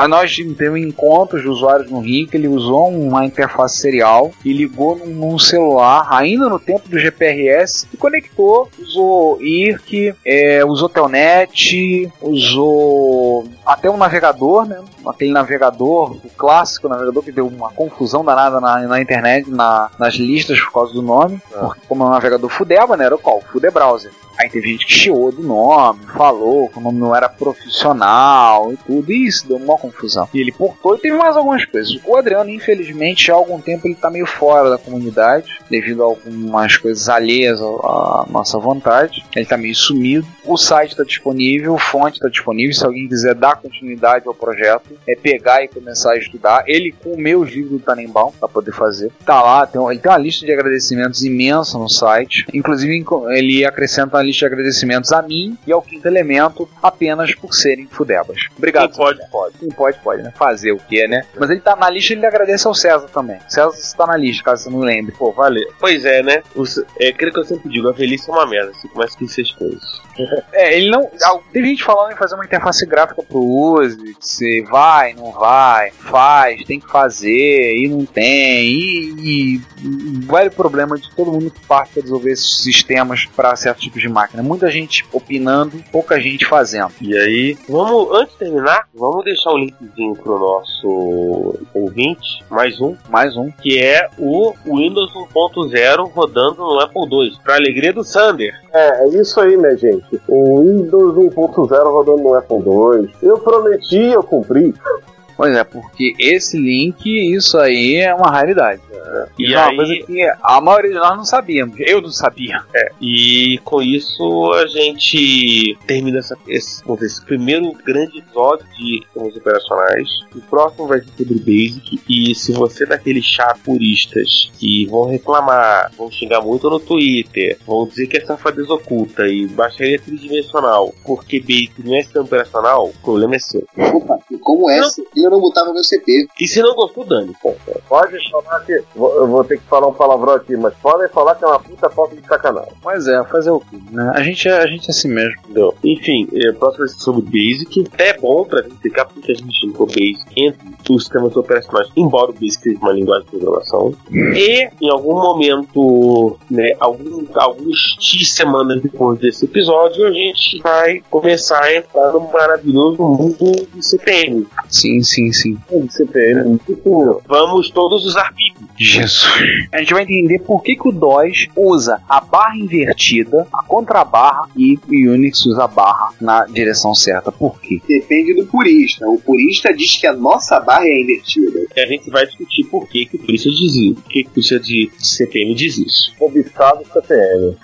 nós teve encontros de usuários no Rio que ele usou uma interface serial e ligou num, num celular, ainda no tempo do GPRS, e conectou, usou IRC, é, usou Telnet, usou até um navegador, né? Aquele navegador, o clássico navegador que deu uma confusão danada na, na internet, na- nas listas por causa do nome, porque como é um navegador Fudeba, né? Era o qual? Fude Browser. Aí teve gente que chiou do nome, falou que o nome não era profissional e tudo, e isso deu uma confusão. E ele portou e teve mais algumas coisas. O Adriano, infelizmente, há algum tempo ele tá meio fora da comunidade, devido a algumas coisas alheias à nossa vontade. Ele tá meio sumido. O site tá disponível, fonte tá disponível, se alguém quiser dar continuidade ao projeto, é pegar e começar a estudar. Ele com o meu livro do Tannenbaum para poder fazer. Tá lá, tem, ele tem uma lista de agradecimentos imensa no site. Inclusive ele acrescenta uma lista de agradecimentos a mim e ao Quinto Elemento apenas por serem fudebas. Obrigado. Pode, César. Quem pode, pode, né? Fazer o quê, né? Mas ele tá na lista e ele agradece ao César também. César está na lista, caso você não lembre. Pô, valeu. Pois é, né? Os- é aquilo que eu sempre digo, a velhice é uma merda, você começa a esquecer as coisas. É, ele não. Tem gente falando em fazer uma interface gráfica pro Uzi, que você vai, não vai, faz, tem que fazer, e não tem, e, e, e vai o problema de todo mundo que parte para desenvolver esses sistemas para certos tipos de máquina. Muita gente opinando, pouca gente fazendo. E aí, vamos, antes de terminar, vamos deixar um linkzinho pro nosso ouvinte, mais um, Mais um. que é o Windows 1.0 rodando no Apple II. Pra alegria do Sander. É, é isso aí, minha gente. O Windows 1.0 rodando no Apple II. Eu prometi, eu cumpri. Pois é, porque esse link, isso aí é uma raridade. E é uma aí- coisa que a maioria de nós não sabíamos. Eu não sabia. E com isso a gente termina essa, esse, vamos dizer, esse primeiro grande episódio de sistemas operacionais. O próximo vai ser sobre Basic. E se você é daqueles chato puristas que vão reclamar, vão xingar muito no Twitter, vão dizer que é safadeza oculta e baixaria tridimensional porque Basic não é sistema operacional, o problema é seu. Opa, e como é? Eu não botava meu CP. E se não gostou, dane. Pô, Pode falar que. Eu vou ter que falar um palavrão aqui, mas podem falar que é uma puta falta de sacanagem. Pois é, fazer o quê? Né? A, gente é, a gente é assim mesmo. Entendeu? Enfim, é, próximo vai ser sobre Basic. É bom pra gente explicar porque a gente indicou Basic entre os sistemas operacionais, embora o Basic seja uma linguagem de programação. E, em algum momento, né, algum, alguns X semanas depois desse episódio, a gente vai começar a entrar no maravilhoso mundo do CPM. Sim, sim, sim. CPM. Tipo, Vamos todos usar BIP. Jesus. A gente vai entender por que, que o DOS usa a barra invertida, a contrabarra e o Unix usa a barra na direção certa. Por quê? Depende do purista. O purista diz que a nossa barra é invertida. E a gente vai discutir por que, que o polícia diz isso. Por que, que o polícia de, CPM diz isso. cobiçado CPM.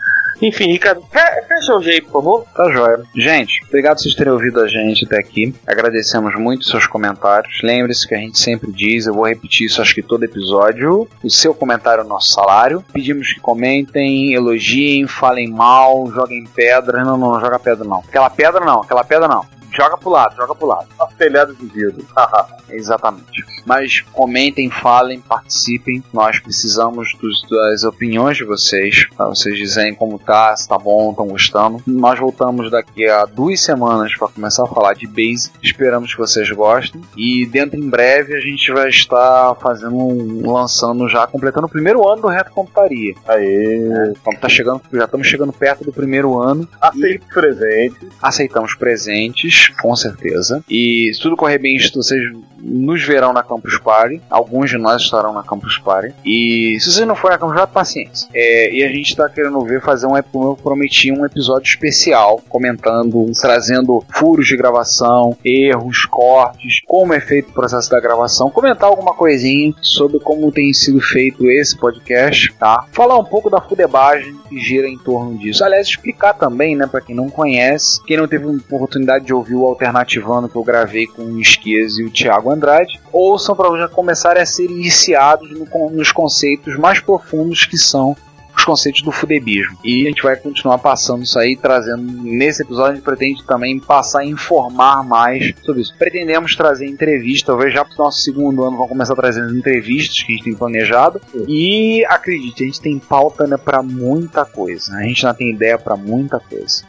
Enfim, Ricardo, fe- fecha o jeito, por favor. Tá joia. Gente, obrigado por vocês terem ouvido a gente até aqui. Agradecemos muito seus comentários. Lembre-se que a gente sempre diz, eu vou repetir isso acho que todo episódio. O seu comentário é o nosso salário. Pedimos que comentem, elogiem, falem mal, joguem pedra. Não, não, não joga pedra não. Aquela pedra não, aquela pedra não. Joga pro lado, joga pro lado. Telhado de vidro. [laughs] [laughs] Exatamente. Mas comentem, falem, participem. Nós precisamos dos- das opiniões de vocês. Pra vocês dizerem como tá, se tá bom, estão gostando. Nós voltamos daqui a duas semanas para começar a falar de Base. Esperamos que vocês gostem. E dentro em breve a gente vai estar fazendo um, lançando já, completando o primeiro ano do Reto Computaria. Aê. Então tá chegando, já estamos chegando perto do primeiro ano. Aceito presente. aceitamos presentes, com certeza. E se tudo correr bem, vocês nos verão na Campus Party. Alguns de nós estarão na Campus Party. E se vocês não forem na Campus Party, paciência. É, e a gente está querendo ver fazer um, como eu prometi, um episódio especial, comentando, trazendo furos de gravação, erros, cortes, como é feito o processo da gravação, comentar alguma coisinha sobre como tem sido feito esse podcast, tá? Falar um pouco da fudebagem que gira em torno disso. Aliás, explicar também, né, para quem não conhece, quem não teve oportunidade de ouvir o Alternativando que eu gravei com o Esquias e o Thiago Andrade, ouçam para já começarem a ser iniciados no- nos conceitos mais profundos que são os conceitos do fudebismo. E a gente vai continuar passando isso aí, trazendo nesse episódio a gente pretende também passar a informar mais sobre isso. Pretendemos trazer entrevista, talvez já pro nosso segundo ano vamos começar trazendo entrevistas que a gente tem planejado. E acredite, a gente tem pauta né, para muita coisa. A gente ainda tem ideia para muita coisa.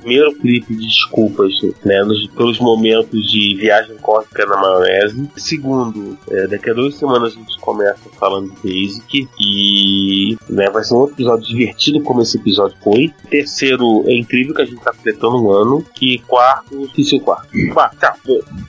Primeiro clipe de desculpas, né, nos- pelos momentos de viagem cósmica na maionese. Segundo, é, daqui a duas semanas a gente começa falando de Basic e né, vai ser um outro episódio divertido como esse episódio foi. Terceiro, é incrível que a gente tá completando um ano. E quarto, esqueci o quarto. Quarto, tchau.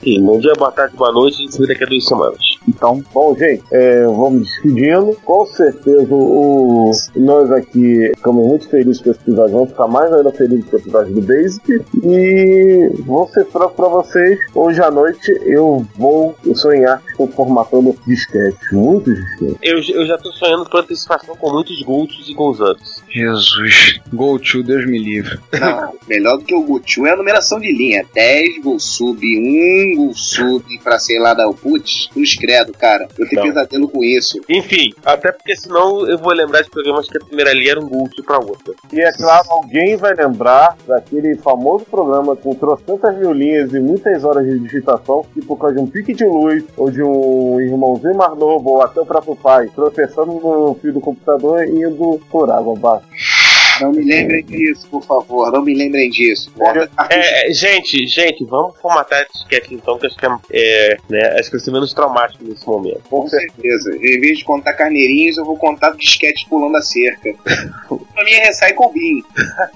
E bom dia, boa tarde, boa noite. A gente se vê daqui a duas semanas. Então, Bom, gente, é, vamos despedindo. Com certeza, o, nós aqui ficamos muito felizes com esse episódio. Vamos ficar mais ainda felizes com o episódio do Basic. E vou ser franco pra vocês. Hoje à noite eu vou sonhar com formatando disquete. Muitos disquetes. Eu, eu já tô sonhando por antecipação com muitos Golds de Gonzanos. Jesus. Go to, Deus me livre. [laughs] Não, melhor do que o Guchu é a numeração de linha. 10 gol sub, 1 gol sub pra sei lá dar o putz. Cruz credo, cara. Eu tenho Não. pesadelo com isso. Enfim, até porque senão eu vou lembrar de programas que a primeira linha era um Gult pra outra. E é claro, alguém vai lembrar daquele famoso programa com trocentas mil linhas e muitas horas de digitação, que por causa de um pique de luz, ou de um irmãozinho mais novo, ou até o próprio pai, tropeçando no fio do computador e indo por água abaixo. Não me lembrem disso, por favor. Não me lembrem disso. Bota É, [laughs] é, gente, gente, vamos formatar a disquete então, que acho que é, é, né, acho que vai ser menos traumático nesse momento. Com certeza. Em vez de contar carneirinhos, eu vou contar disquete pulando a cerca. [laughs] pra mim é Recycle Bin.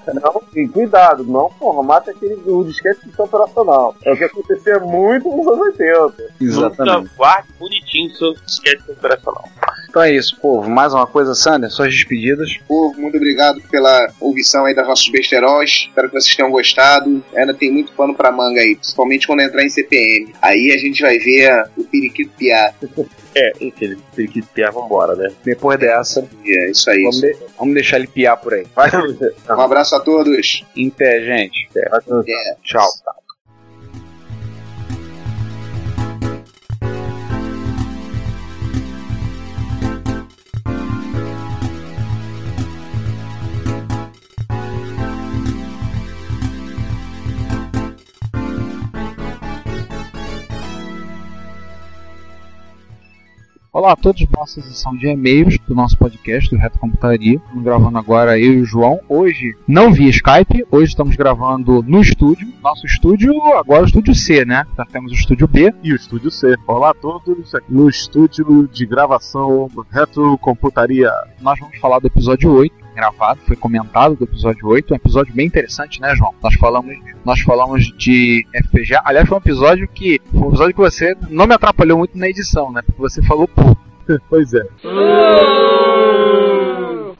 [laughs] Não, e cuidado, não formata aquele o disquete de operacional. É o que acontecia muito nos anos 80. Nunca guarde bonitinho seu disquete operacional. Então é isso, povo. Mais uma coisa, Sander, suas despedidas. Povo, muito obrigado pela ouvição aí das nossos besteróis. Espero que vocês tenham gostado. Ainda tem muito pano pra manga aí, principalmente quando entrar em CPM. Aí a gente vai ver o periquito piar. [laughs] É, enfim, tem que ter, vambora, né? Depois dessa, É isso aí. vamos, de- vamos deixar ele piar por aí. Vai, Um abraço a todos. Em pé, gente. vai, É. Tchau. Olá a todos, nossa sessão de e-mails do nosso podcast do Reto Computaria. Estamos gravando agora eu e o João. Hoje, não via Skype, hoje estamos gravando no estúdio. Nosso estúdio, agora o estúdio C, né? Já temos o estúdio B. E o Estúdio C. Olá a todos, aqui no estúdio de gravação Retrocomputaria. Nós vamos falar do episódio 8, gravado, foi comentado do episódio 8. Um episódio bem interessante, né, João? Nós falamos, nós falamos de FPGA. Aliás, foi um episódio que. Foi um episódio que você não me atrapalhou muito na edição, né? Porque você falou pouco. [laughs] Pois é.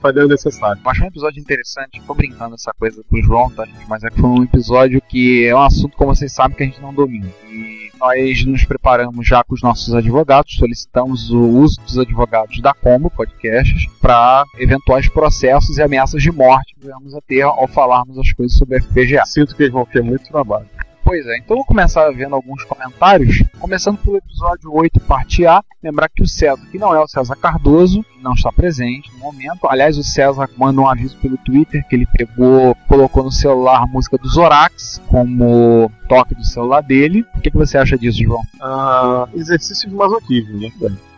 Falhou necessário. Mas foi um episódio interessante. Tô brincando essa coisa com o João, tá, gente? Mas é que foi um episódio que é um assunto, como vocês sabem, que a gente não domina. E nós nos preparamos já com os nossos advogados, solicitamos o uso dos advogados da Combo Podcasts para eventuais processos e ameaças de morte que venhamos a ter ao falarmos as coisas sobre FPGA. Sinto que eles vão ter muito trabalho. Pois é, então vou começar vendo alguns comentários, começando pelo episódio 8, parte A. Lembrar que o César, que não é o César Cardoso, não está presente no momento. Aliás, o César manda um aviso pelo Twitter que ele pegou, colocou no celular a música do Zorax como toque do celular dele. O que, que você acha disso, João? Ah, exercício de masoquismo, né?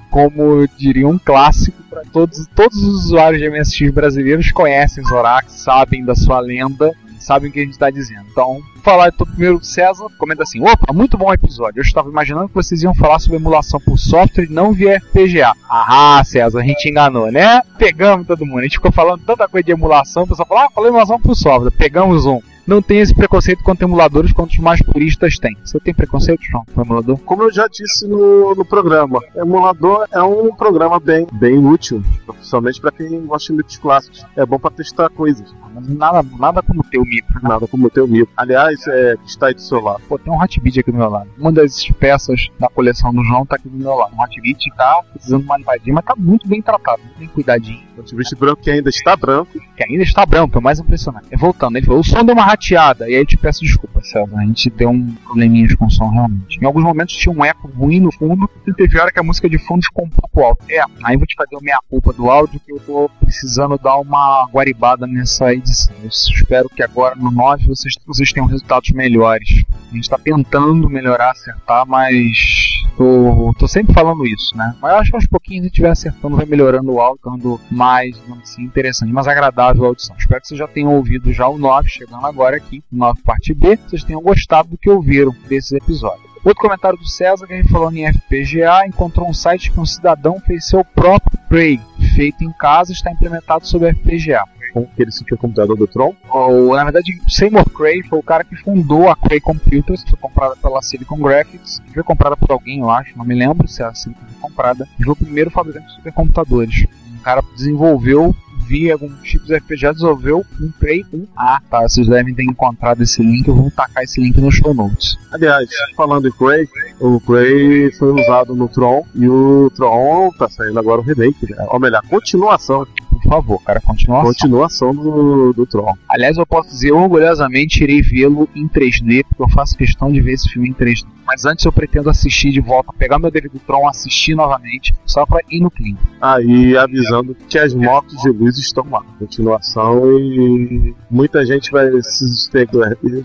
Como diria um clássico para todos, todos os usuários de MSX brasileiros conhecem Zorax, sabem da sua lenda, sabem o que a gente está dizendo. Então, falar então primeiro César, comenta assim: opa, muito bom episódio. Eu estava imaginando que vocês iam falar sobre emulação por software e não via FPGA. Ah, César, a gente enganou, né? Pegamos todo mundo. A gente ficou falando tanta coisa de emulação, o pessoal falou, ah, falei emulação por software. Pegamos um. Não tem esse preconceito contra emuladores quanto os mais puristas têm. Você tem preconceito, João, com emulador? Como eu já disse no, no programa, emulador é um programa bem, bem útil, principalmente para quem gosta de micros clássicos. É bom para testar coisas, Mas Nada, nada como ter o micro. né? nada como ter o micro. Aliás, é, está aí do seu lado. Pô, tem um Hotbit aqui do meu lado. Uma das peças da coleção do João tá aqui do meu lado. Um Hotbit tá precisando de uma limpadinha, mas tá muito bem tratado, muito bem cuidadinho. O tiviste branco que ainda está branco. Que ainda está branco, é mais impressionante. É voltando, ele falou, o som deu uma rateada. E aí eu te peço desculpa, César. A gente deu um probleminhas com o som realmente. Em alguns momentos tinha um eco ruim no fundo. E teve hora que a música de fundo ficou um pouco alta. É, aí vou te fazer a minha culpa do áudio que eu tô precisando dar uma guaribada nessa edição. Eu espero que agora no 9 vocês, vocês tenham resultados melhores. A gente tá tentando melhorar, acertar, mas tô, tô sempre falando isso, né? Mas eu acho que aos pouquinhos a gente vai acertando, vai melhorando o áudio, ficando mais, assim, interessante, mais agradável a audição. Espero que vocês já tenham ouvido já o 9, chegando agora aqui, o 9 parte B, vocês tenham gostado do que ouviram desses episódios. Outro comentário do César, que a gente falou em FPGA, encontrou um site que um cidadão fez seu próprio Prey, feito em casa, está implementado sobre FPGA. Que ele sentiu o computador do Tron. O, na verdade, Seymour Cray foi o cara que fundou a Cray Computers, que foi comprada pela Silicon Graphics, foi comprada por alguém, eu acho, não me lembro se a Silicon foi comprada, e foi o primeiro fabricante de supercomputadores. Um cara desenvolveu via alguns chips FPGA, desenvolveu um Cray 1A, tá? Vocês devem ter encontrado esse link, eu vou tacar esse link nos show notes. Aliás, falando em Cray, o Cray foi usado no Tron e o Tron tá saindo agora o remake, né? ou melhor, continuação. Por favor, cara, continuação. Continuação do, do Tron. Aliás, eu posso dizer orgulhosamente, irei vê-lo em 3D, porque eu faço questão de ver esse filme em 3D. Mas antes eu pretendo assistir de volta, pegar meu DVD do Tron, assistir novamente, só pra ir no clima. Aí avisando que as motos de luz estão lá. Continuação e muita gente vai se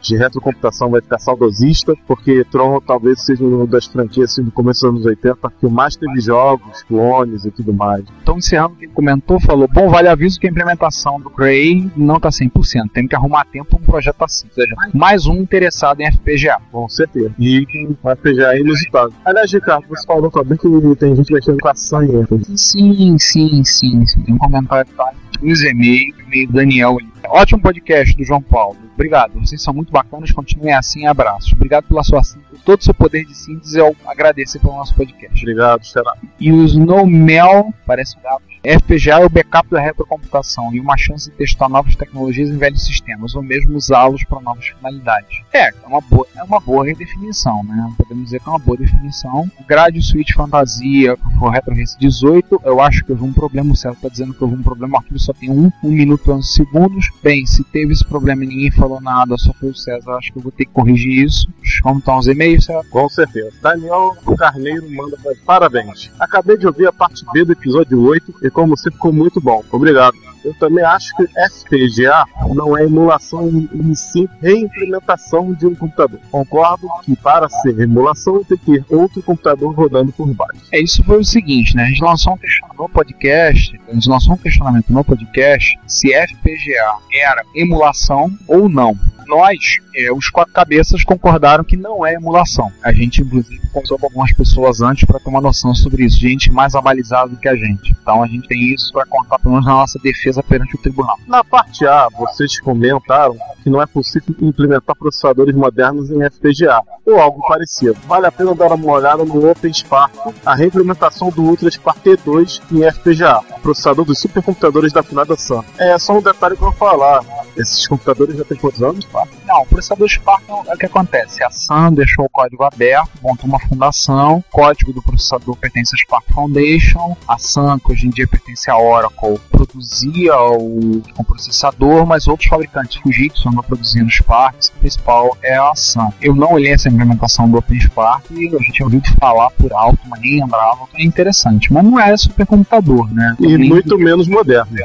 de retrocomputação vai ficar saudosista, porque Tron talvez seja uma das franquias assim, do começo dos anos 80 que mais teve jogos, clones e tudo mais. Então, encerrando, quem comentou falou: Bom, vale aviso que a implementação do Cray não tá 100%, tem que arrumar tempo um projeto assim. Ou seja, mais um interessado em FPGA. Com certeza. E o FPGA é inusitado. Aliás, Ricardo, você falou também que tem gente mexendo com a sanha. Sim, sim, sim, sim. Tem um comentário tá? nos e-mails, e-mail Daniel. Ótimo podcast do João Paulo. Obrigado, vocês são muito bacanas, continuem assim, abraços. Obrigado pela sua síntese, todo o seu poder de síntese, eu agradecer pelo nosso podcast. Obrigado, será. E os Nomel, parece um gato, FPGA é o backup da retrocomputação e uma chance de testar novas tecnologias em velhos sistemas, ou mesmo usá-los para novas finalidades. É, é uma boa, é uma boa definição, né? Podemos dizer que é uma boa definição. Grade Switch Fantasia, o RetroRace 18, eu acho que houve um problema, o César está dizendo que houve um problema, o arquivo só tem um, um minuto e 11 segundos. Bem, se teve esse problema e ninguém falou nada, só foi o César, acho que eu vou ter que corrigir isso. Vamos dar uns e-mails, César? Com certeza. Daniel Carneiro manda parabéns. Acabei de ouvir a parte B do episódio 8 e como você ficou muito bom. Obrigado. Eu também acho que FPGA não é emulação em si, reimplementação de um computador. Concordo que para ser emulação tem que ter outro computador rodando por baixo. É, isso foi o seguinte, né? A gente lançou um questionamento no podcast, a gente lançou um questionamento no podcast se FPGA era emulação ou não nós, é, os quatro cabeças, concordaram que não é emulação. A gente, inclusive, conversou com algumas pessoas antes para ter uma noção sobre isso, gente mais abalizada do que a gente. Então a gente tem isso para contar, pelo menos, na nossa defesa perante o tribunal. Na parte A, vocês comentaram que não é possível implementar processadores modernos em FPGA, ou algo parecido. Vale a pena dar uma olhada no OpenSpark, a reimplementação do UltraSpark T2 em FPGA, processador dos supercomputadores da finada Sun. É só um detalhe vou falar. Esses computadores já têm quantos anos? Não, o processador Spark é o que acontece. A Sun deixou o código aberto, montou uma fundação, o código do processador pertence à Spark Foundation, a Sun, que hoje em dia pertence à Oracle, produzia o, o processador, mas outros fabricantes, Fujitsu, andam produzindo Spark, o principal é a Sun. Eu não olhei essa implementação do OpenSpark e a gente tinha ouvido falar por alto, mas nem lembrava. É interessante, mas não é supercomputador, né? E muito menos moderno.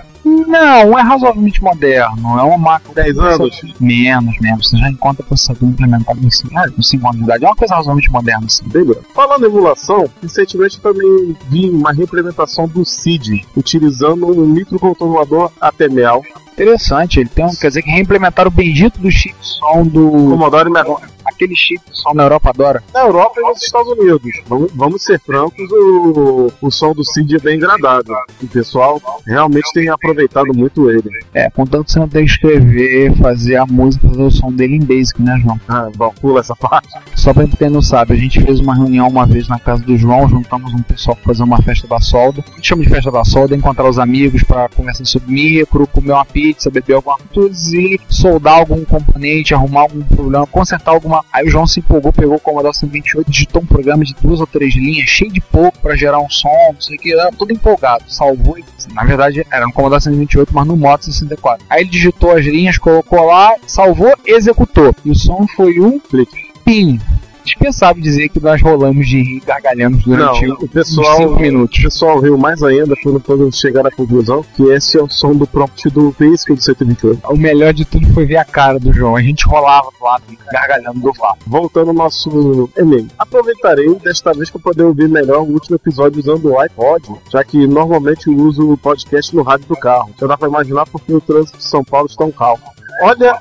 Não, é razoavelmente moderno. É uma máquina 10 anos? Menos, menos. Você já encontra processador implementado em 5 anos de idade. É uma coisa razoavelmente moderna, assim. Beleza. Falando em emulação, recentemente eu também vi uma reimplementação do CID, utilizando um microcontrolador ATMEL, Interessante. Ele tem um, quer dizer que reimplementaram o bendito do chip som do. Commodore 64. Aquele chip de som na Europa adora. Na Europa e nos Estados Unidos. Vamos, vamos ser francos, o, o som do CID é bem agradável. O pessoal realmente tem aproveitado muito ele. É, contanto que você não tem que escrever, fazer a música, fazer o som dele em Basic, né, João? Ah, bom, pula essa parte. Só pra quem não sabe, a gente fez uma reunião uma vez na casa do João, juntamos um pessoal pra fazer uma festa da solda. A gente chama de festa da solda, encontrar os amigos pra conversar sobre micro, comer uma pizza, beber alguma coisa e soldar algum componente, arrumar algum problema, consertar alguma. Aí o João se empolgou, pegou o Commodore 128, digitou um programa de duas ou três linhas, cheio de pouco pra gerar um som, não sei o que, era todo empolgado, salvou e. Na verdade, era um Commodore 128, mas no Moto 64. Aí ele digitou as linhas, colocou lá, salvou, executou. E o som foi um Clique. pim. Dispensável dizer que nós rolamos de rir, gargalhamos durante Não, o pessoal, 5 o minutos. pessoal riu mais ainda quando todos chegaram à conclusão que esse é o som do prompt do Basic do 128. O melhor de tudo foi ver a cara do João. A gente rolava do lado, gargalhando do lado. Voltando ao nosso e-mail. Aproveitarei desta vez para poder ouvir melhor o último episódio usando o iPod, já que normalmente eu uso o podcast no rádio do carro. Já dá para imaginar porque o trânsito de São Paulo está um caos. Olha,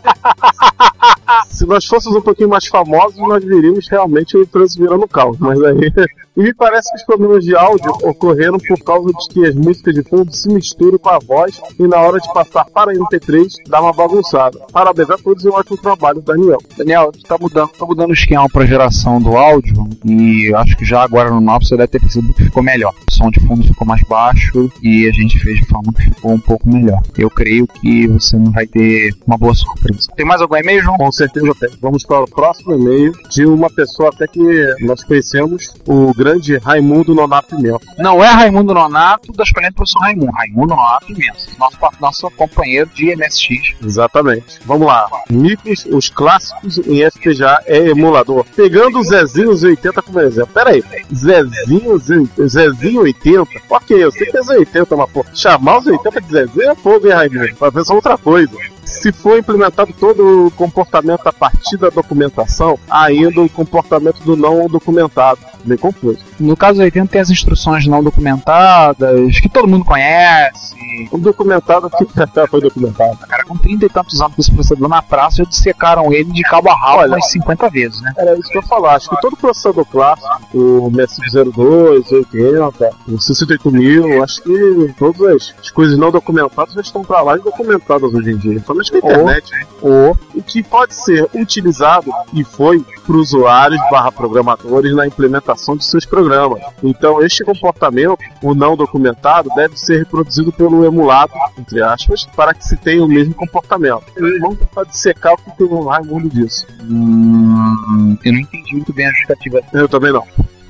[laughs] se nós fôssemos um pouquinho mais famosos, nós viríamos realmente o trânsito virando caos. Mas aí. [laughs] E me parece que os problemas de áudio ocorreram por causa de que as músicas de fundo se misturam com a voz e na hora de passar para MP3 dá uma bagunçada. Parabéns a todos e um ótimo trabalho, Daniel. Daniel, tá mudando, tá mudando o esquema pra geração do áudio e acho que já agora no novo você deve ter percebido que ficou melhor. O som de fundo ficou mais baixo e a gente fez de forma que ficou um pouco melhor. Eu creio que você não vai ter uma boa boa surpresa. Tem mais algum e-mail, João? Com certeza tem. Vamos para o próximo e-mail de uma pessoa até que nós conhecemos, o grande Raimundo Nonato Pimenta. Não é Raimundo Nonato da escolha do professor Raimundo. Raimundo Nonato imenso. Nosso, nosso companheiro de MSX. Exatamente. Vamos lá. Micros, os clássicos em FPGA é emulador. Pegando o Zezinho 80 como exemplo. Pera aí. Zezinho, Ze- Zezinho 80? Ok, eu sei que é Z80, mas pô, chamar os 80 de Zezinho é fogo, hein, Raimundo? Vai ver só outra coisa. Se for implementado todo o comportamento a partir da documentação, ainda o comportamento do não documentado. Bem confuso. No caso 80 tem as instruções não documentadas, que todo mundo conhece. O documentado que [laughs] foi documentado. Cara, com 30 e tantos anos com esse processador na praça, já dissecaram ele de cabo a rabo umas 50 vezes, né? Era isso que eu ia falar. Acho que todo processador clássico, o MS02, 80, o 68000, acho que todas as, as coisas não documentadas já estão pra lá e documentadas hoje em dia. Principalmente na internet. Ou E que pode ser utilizado e foi para usuários barra programadores na implementação de seus programas. Então este comportamento, o não documentado, deve ser reproduzido pelo emulado, entre aspas, para que se tenha o mesmo comportamento. Vamos tentar dissecar o que tem o Raimundo disso. Hum, eu não entendi muito bem a justificativa Eu também não.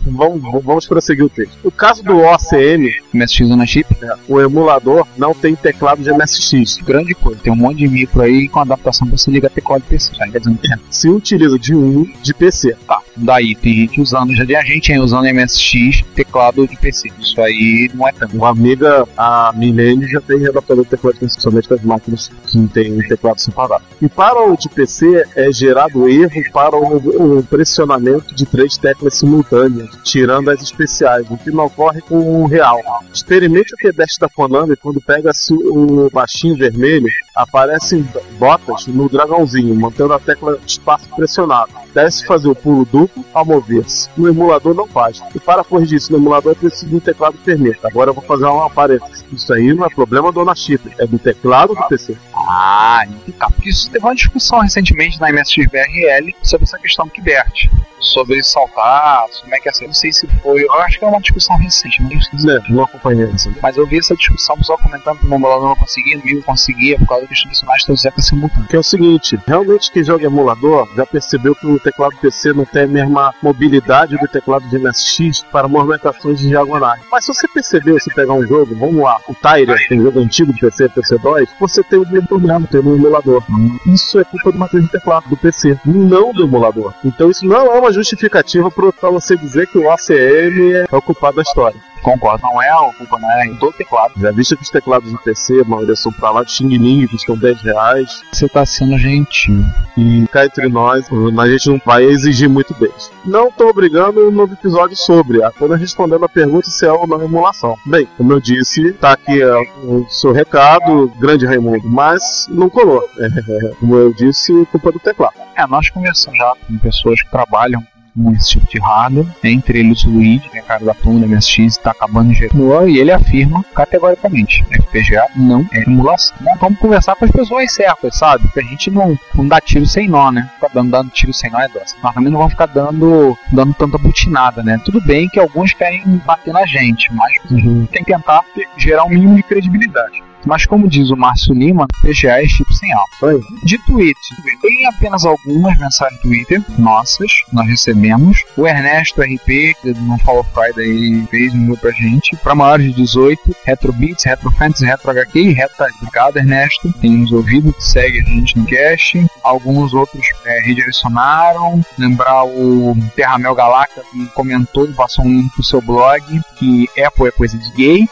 Vamos, vamos prosseguir o texto. No caso do OCM, MSX na chip. o emulador não tem teclado de MSX. Grande coisa, tem um monte de micro aí com adaptação pra você ligar teclado de PC. Tem. Se utiliza de um de PC. Tá, daí tem gente usando, já tem a gente usando MSX teclado de PC. Isso aí não é tanto. Uma amiga, a Milene, já tem adaptador de teclado de PC, somente das máquinas que tem teclado separado. E para o de PC é gerado erro para o, o pressionamento de três teclas simultâneas, tirando as especiais, o que não ocorre com o real. Experimente o QDEST da Konami quando pega-se o baixinho vermelho, aparecem botas no dragãozinho, mantendo a tecla espaço pressionado. Deve-se fazer o pulo duplo ao mover-se. No emulador não faz. E para corrigir isso no emulador é preciso um teclado permita. Agora eu vou fazer uma parêntese. Isso aí não é problema do chip, é do teclado do PC. Ah, então, porque isso teve uma discussão recentemente na MSX BRL sobre essa questão do Kibert. Sobre saltar, como é que é assim. Não sei se foi. Eu acho que é uma discussão recente, mas, Né, não acompanhei isso. mas eu vi essa discussão, o pessoal comentando que no emulador não conseguia, Amigo conseguia, por causa questão simultâneo. Que é o seguinte, realmente quem joga emulador já percebeu que o teclado PC não tem a mesma mobilidade do teclado de MSX para movimentações de diagonais. Mas se você percebeu, se pegar um jogo, vamos lá, o Tyre, que é jogo antigo de PC, PC2, você tem o mesmo problema, tem no emulador. Isso é culpa do matriz de teclado do PC, não do emulador. Então isso não é uma justificativa para você dizer que o ACM é o culpado da história. Concordo, não é a culpa, né? Em todo teclado. Já visto que os teclados de PC, a maioria são pra lá de Xing Ling, custam 10 reais, Você tá sendo gentil. e cá entre nós, a gente não vai exigir muito deles. Não tô obrigando um novo episódio sobre, apenas respondendo a pergunta se é ou não emulação. Bem, como eu disse, tá aqui é, o seu recado, grande Raimundo, mas não colou. É, [laughs] como eu disse, culpa do teclado. É, nós conversamos já com pessoas que trabalham com esse tipo de hardware, entre eles o Luigi, que é cara da turma da MSX, está acabando gerar, e ele afirma categoricamente, FPGA não é emulação. Então vamos conversar com as pessoas certas, sabe? Pra gente não, não dar tiro sem nó, né? Ficar dando, dando tiro sem nó é doce. Nós também não vamos ficar dando, dando tanta butinada, né? Tudo bem que alguns querem bater na gente, mas tem que tentar gerar um mínimo de credibilidade. Mas como diz o Márcio Lima, PGA é chip sem alma. Oi. De tweet, tem apenas algumas mensagens do Twitter nossas, nós recebemos. O Ernesto RP, que no Follow Friday fez um pra gente. Pra maiores de 18, Retro Beats, Retro Fantasy, Retro HQ e Retro. Obrigado, Ernesto. Tem nos ouvido, segue a gente no cast. Alguns outros é, redirecionaram. Lembrar o Terramel Galacta, que comentou e passou um link pro seu blog, que Apple é coisa de gay.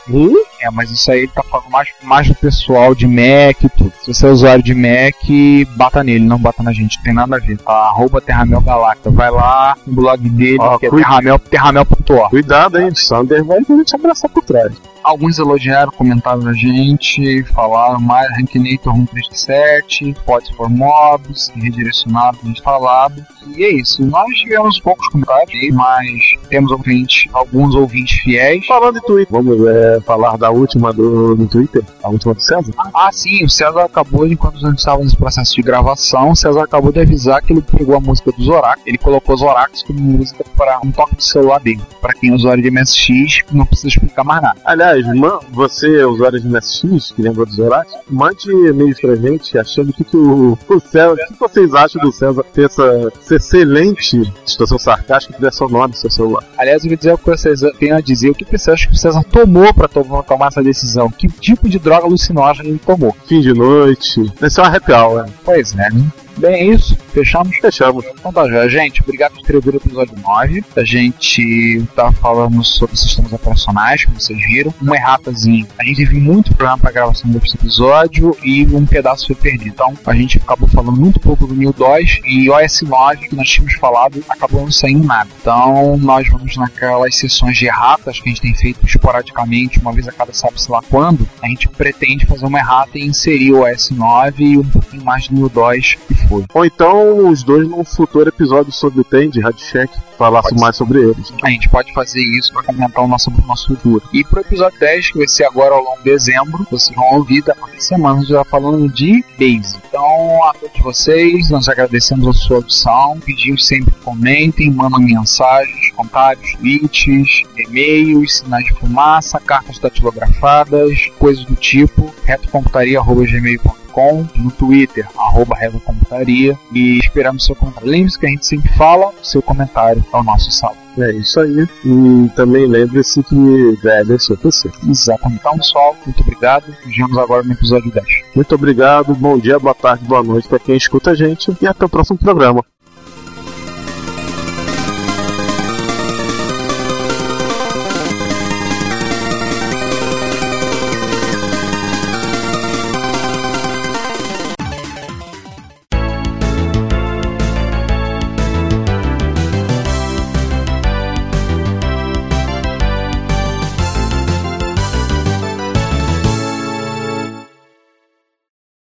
É, mas isso aí ele tá falando mais, mais do pessoal de Mac e tudo. Se você é usuário de Mac, bata nele, não bata na gente, não tem nada a ver. Tá? Arroba Terramel Galacta. Vai lá no blog dele, Ó, que é cuida. terramel, terramel.org. Cuidado, hein? Sander vai te abraçar por trás. Alguns elogiaram, comentaram a gente, falaram mais Rankinator 137, Pods for Mobs, redirecionado, falado. E é isso. Nós tivemos poucos comentários, mas temos ouvintes, alguns ouvintes fiéis. Falando em Twitter, vamos é, falar da última do, do Twitter? A última do César? Ah, sim, o César acabou, enquanto a gente estava nesse processo de gravação, o César acabou de avisar que ele pegou a música do Zorak, ele colocou Zorax como música para um toque de celular dele. Para quem é usuário de MSX, não precisa explicar mais nada. Aliás, man, você, usuário de MSX, que lembra do Zorak, mande e-mails pra gente achando que, que o, o César. O que vocês acham do César ter essa, essa excelente situação sarcástica de sonora do seu celular? Aliás, eu vou dizer o que vocês têm a dizer, o que você acha que o César tomou para tomar essa decisão? Que tipo de droga alucinógena ele tomou? Fim de noite. Esse é uma happy hour. Pois é, né? Bem, é isso. Fechamos? Fechamos. Então tá. Gente, obrigado por ter ouvido o episódio 9. A gente tá falando sobre sistemas operacionais, como vocês viram. Um erratazinho. A gente teve muito problema pra gravação desse episódio e um pedaço foi perdido. Então, a gente acabou falando muito pouco do New 2 e OS 9, que nós tínhamos falado, acabou não saindo nada. Então, nós vamos naquelas sessões de erratas que a gente tem feito esporadicamente, uma vez a cada sabe-se lá quando. A gente pretende fazer uma errata e inserir o OS 9 e um pouquinho mais do New 2 e foi. Ou então os dois num futuro episódio sobre o de Radcheck falasse mais sobre eles. A gente pode fazer isso para comentar o nosso, nosso futuro. E pro episódio 10, que vai ser agora ao longo de dezembro, vocês vão ouvir da semana já falando de Base. Então, a todos vocês, nós agradecemos a sua audição, pedimos sempre comentem, mandem mensagens, comentários, tweets, e-mails, sinais de fumaça, cartas datilografadas, coisas do tipo, retocomputaria.gmail.com no Twitter, arroba Computaria, e esperamos seu comentário. Lembre-se que a gente sempre fala, seu comentário é o nosso salve. É isso aí. E também lembre-se que velho é seu PC. Exatamente. Então, pessoal, muito obrigado. Vemos agora no episódio 10. Muito obrigado, bom dia, boa tarde, boa noite para quem escuta a gente e até o próximo programa.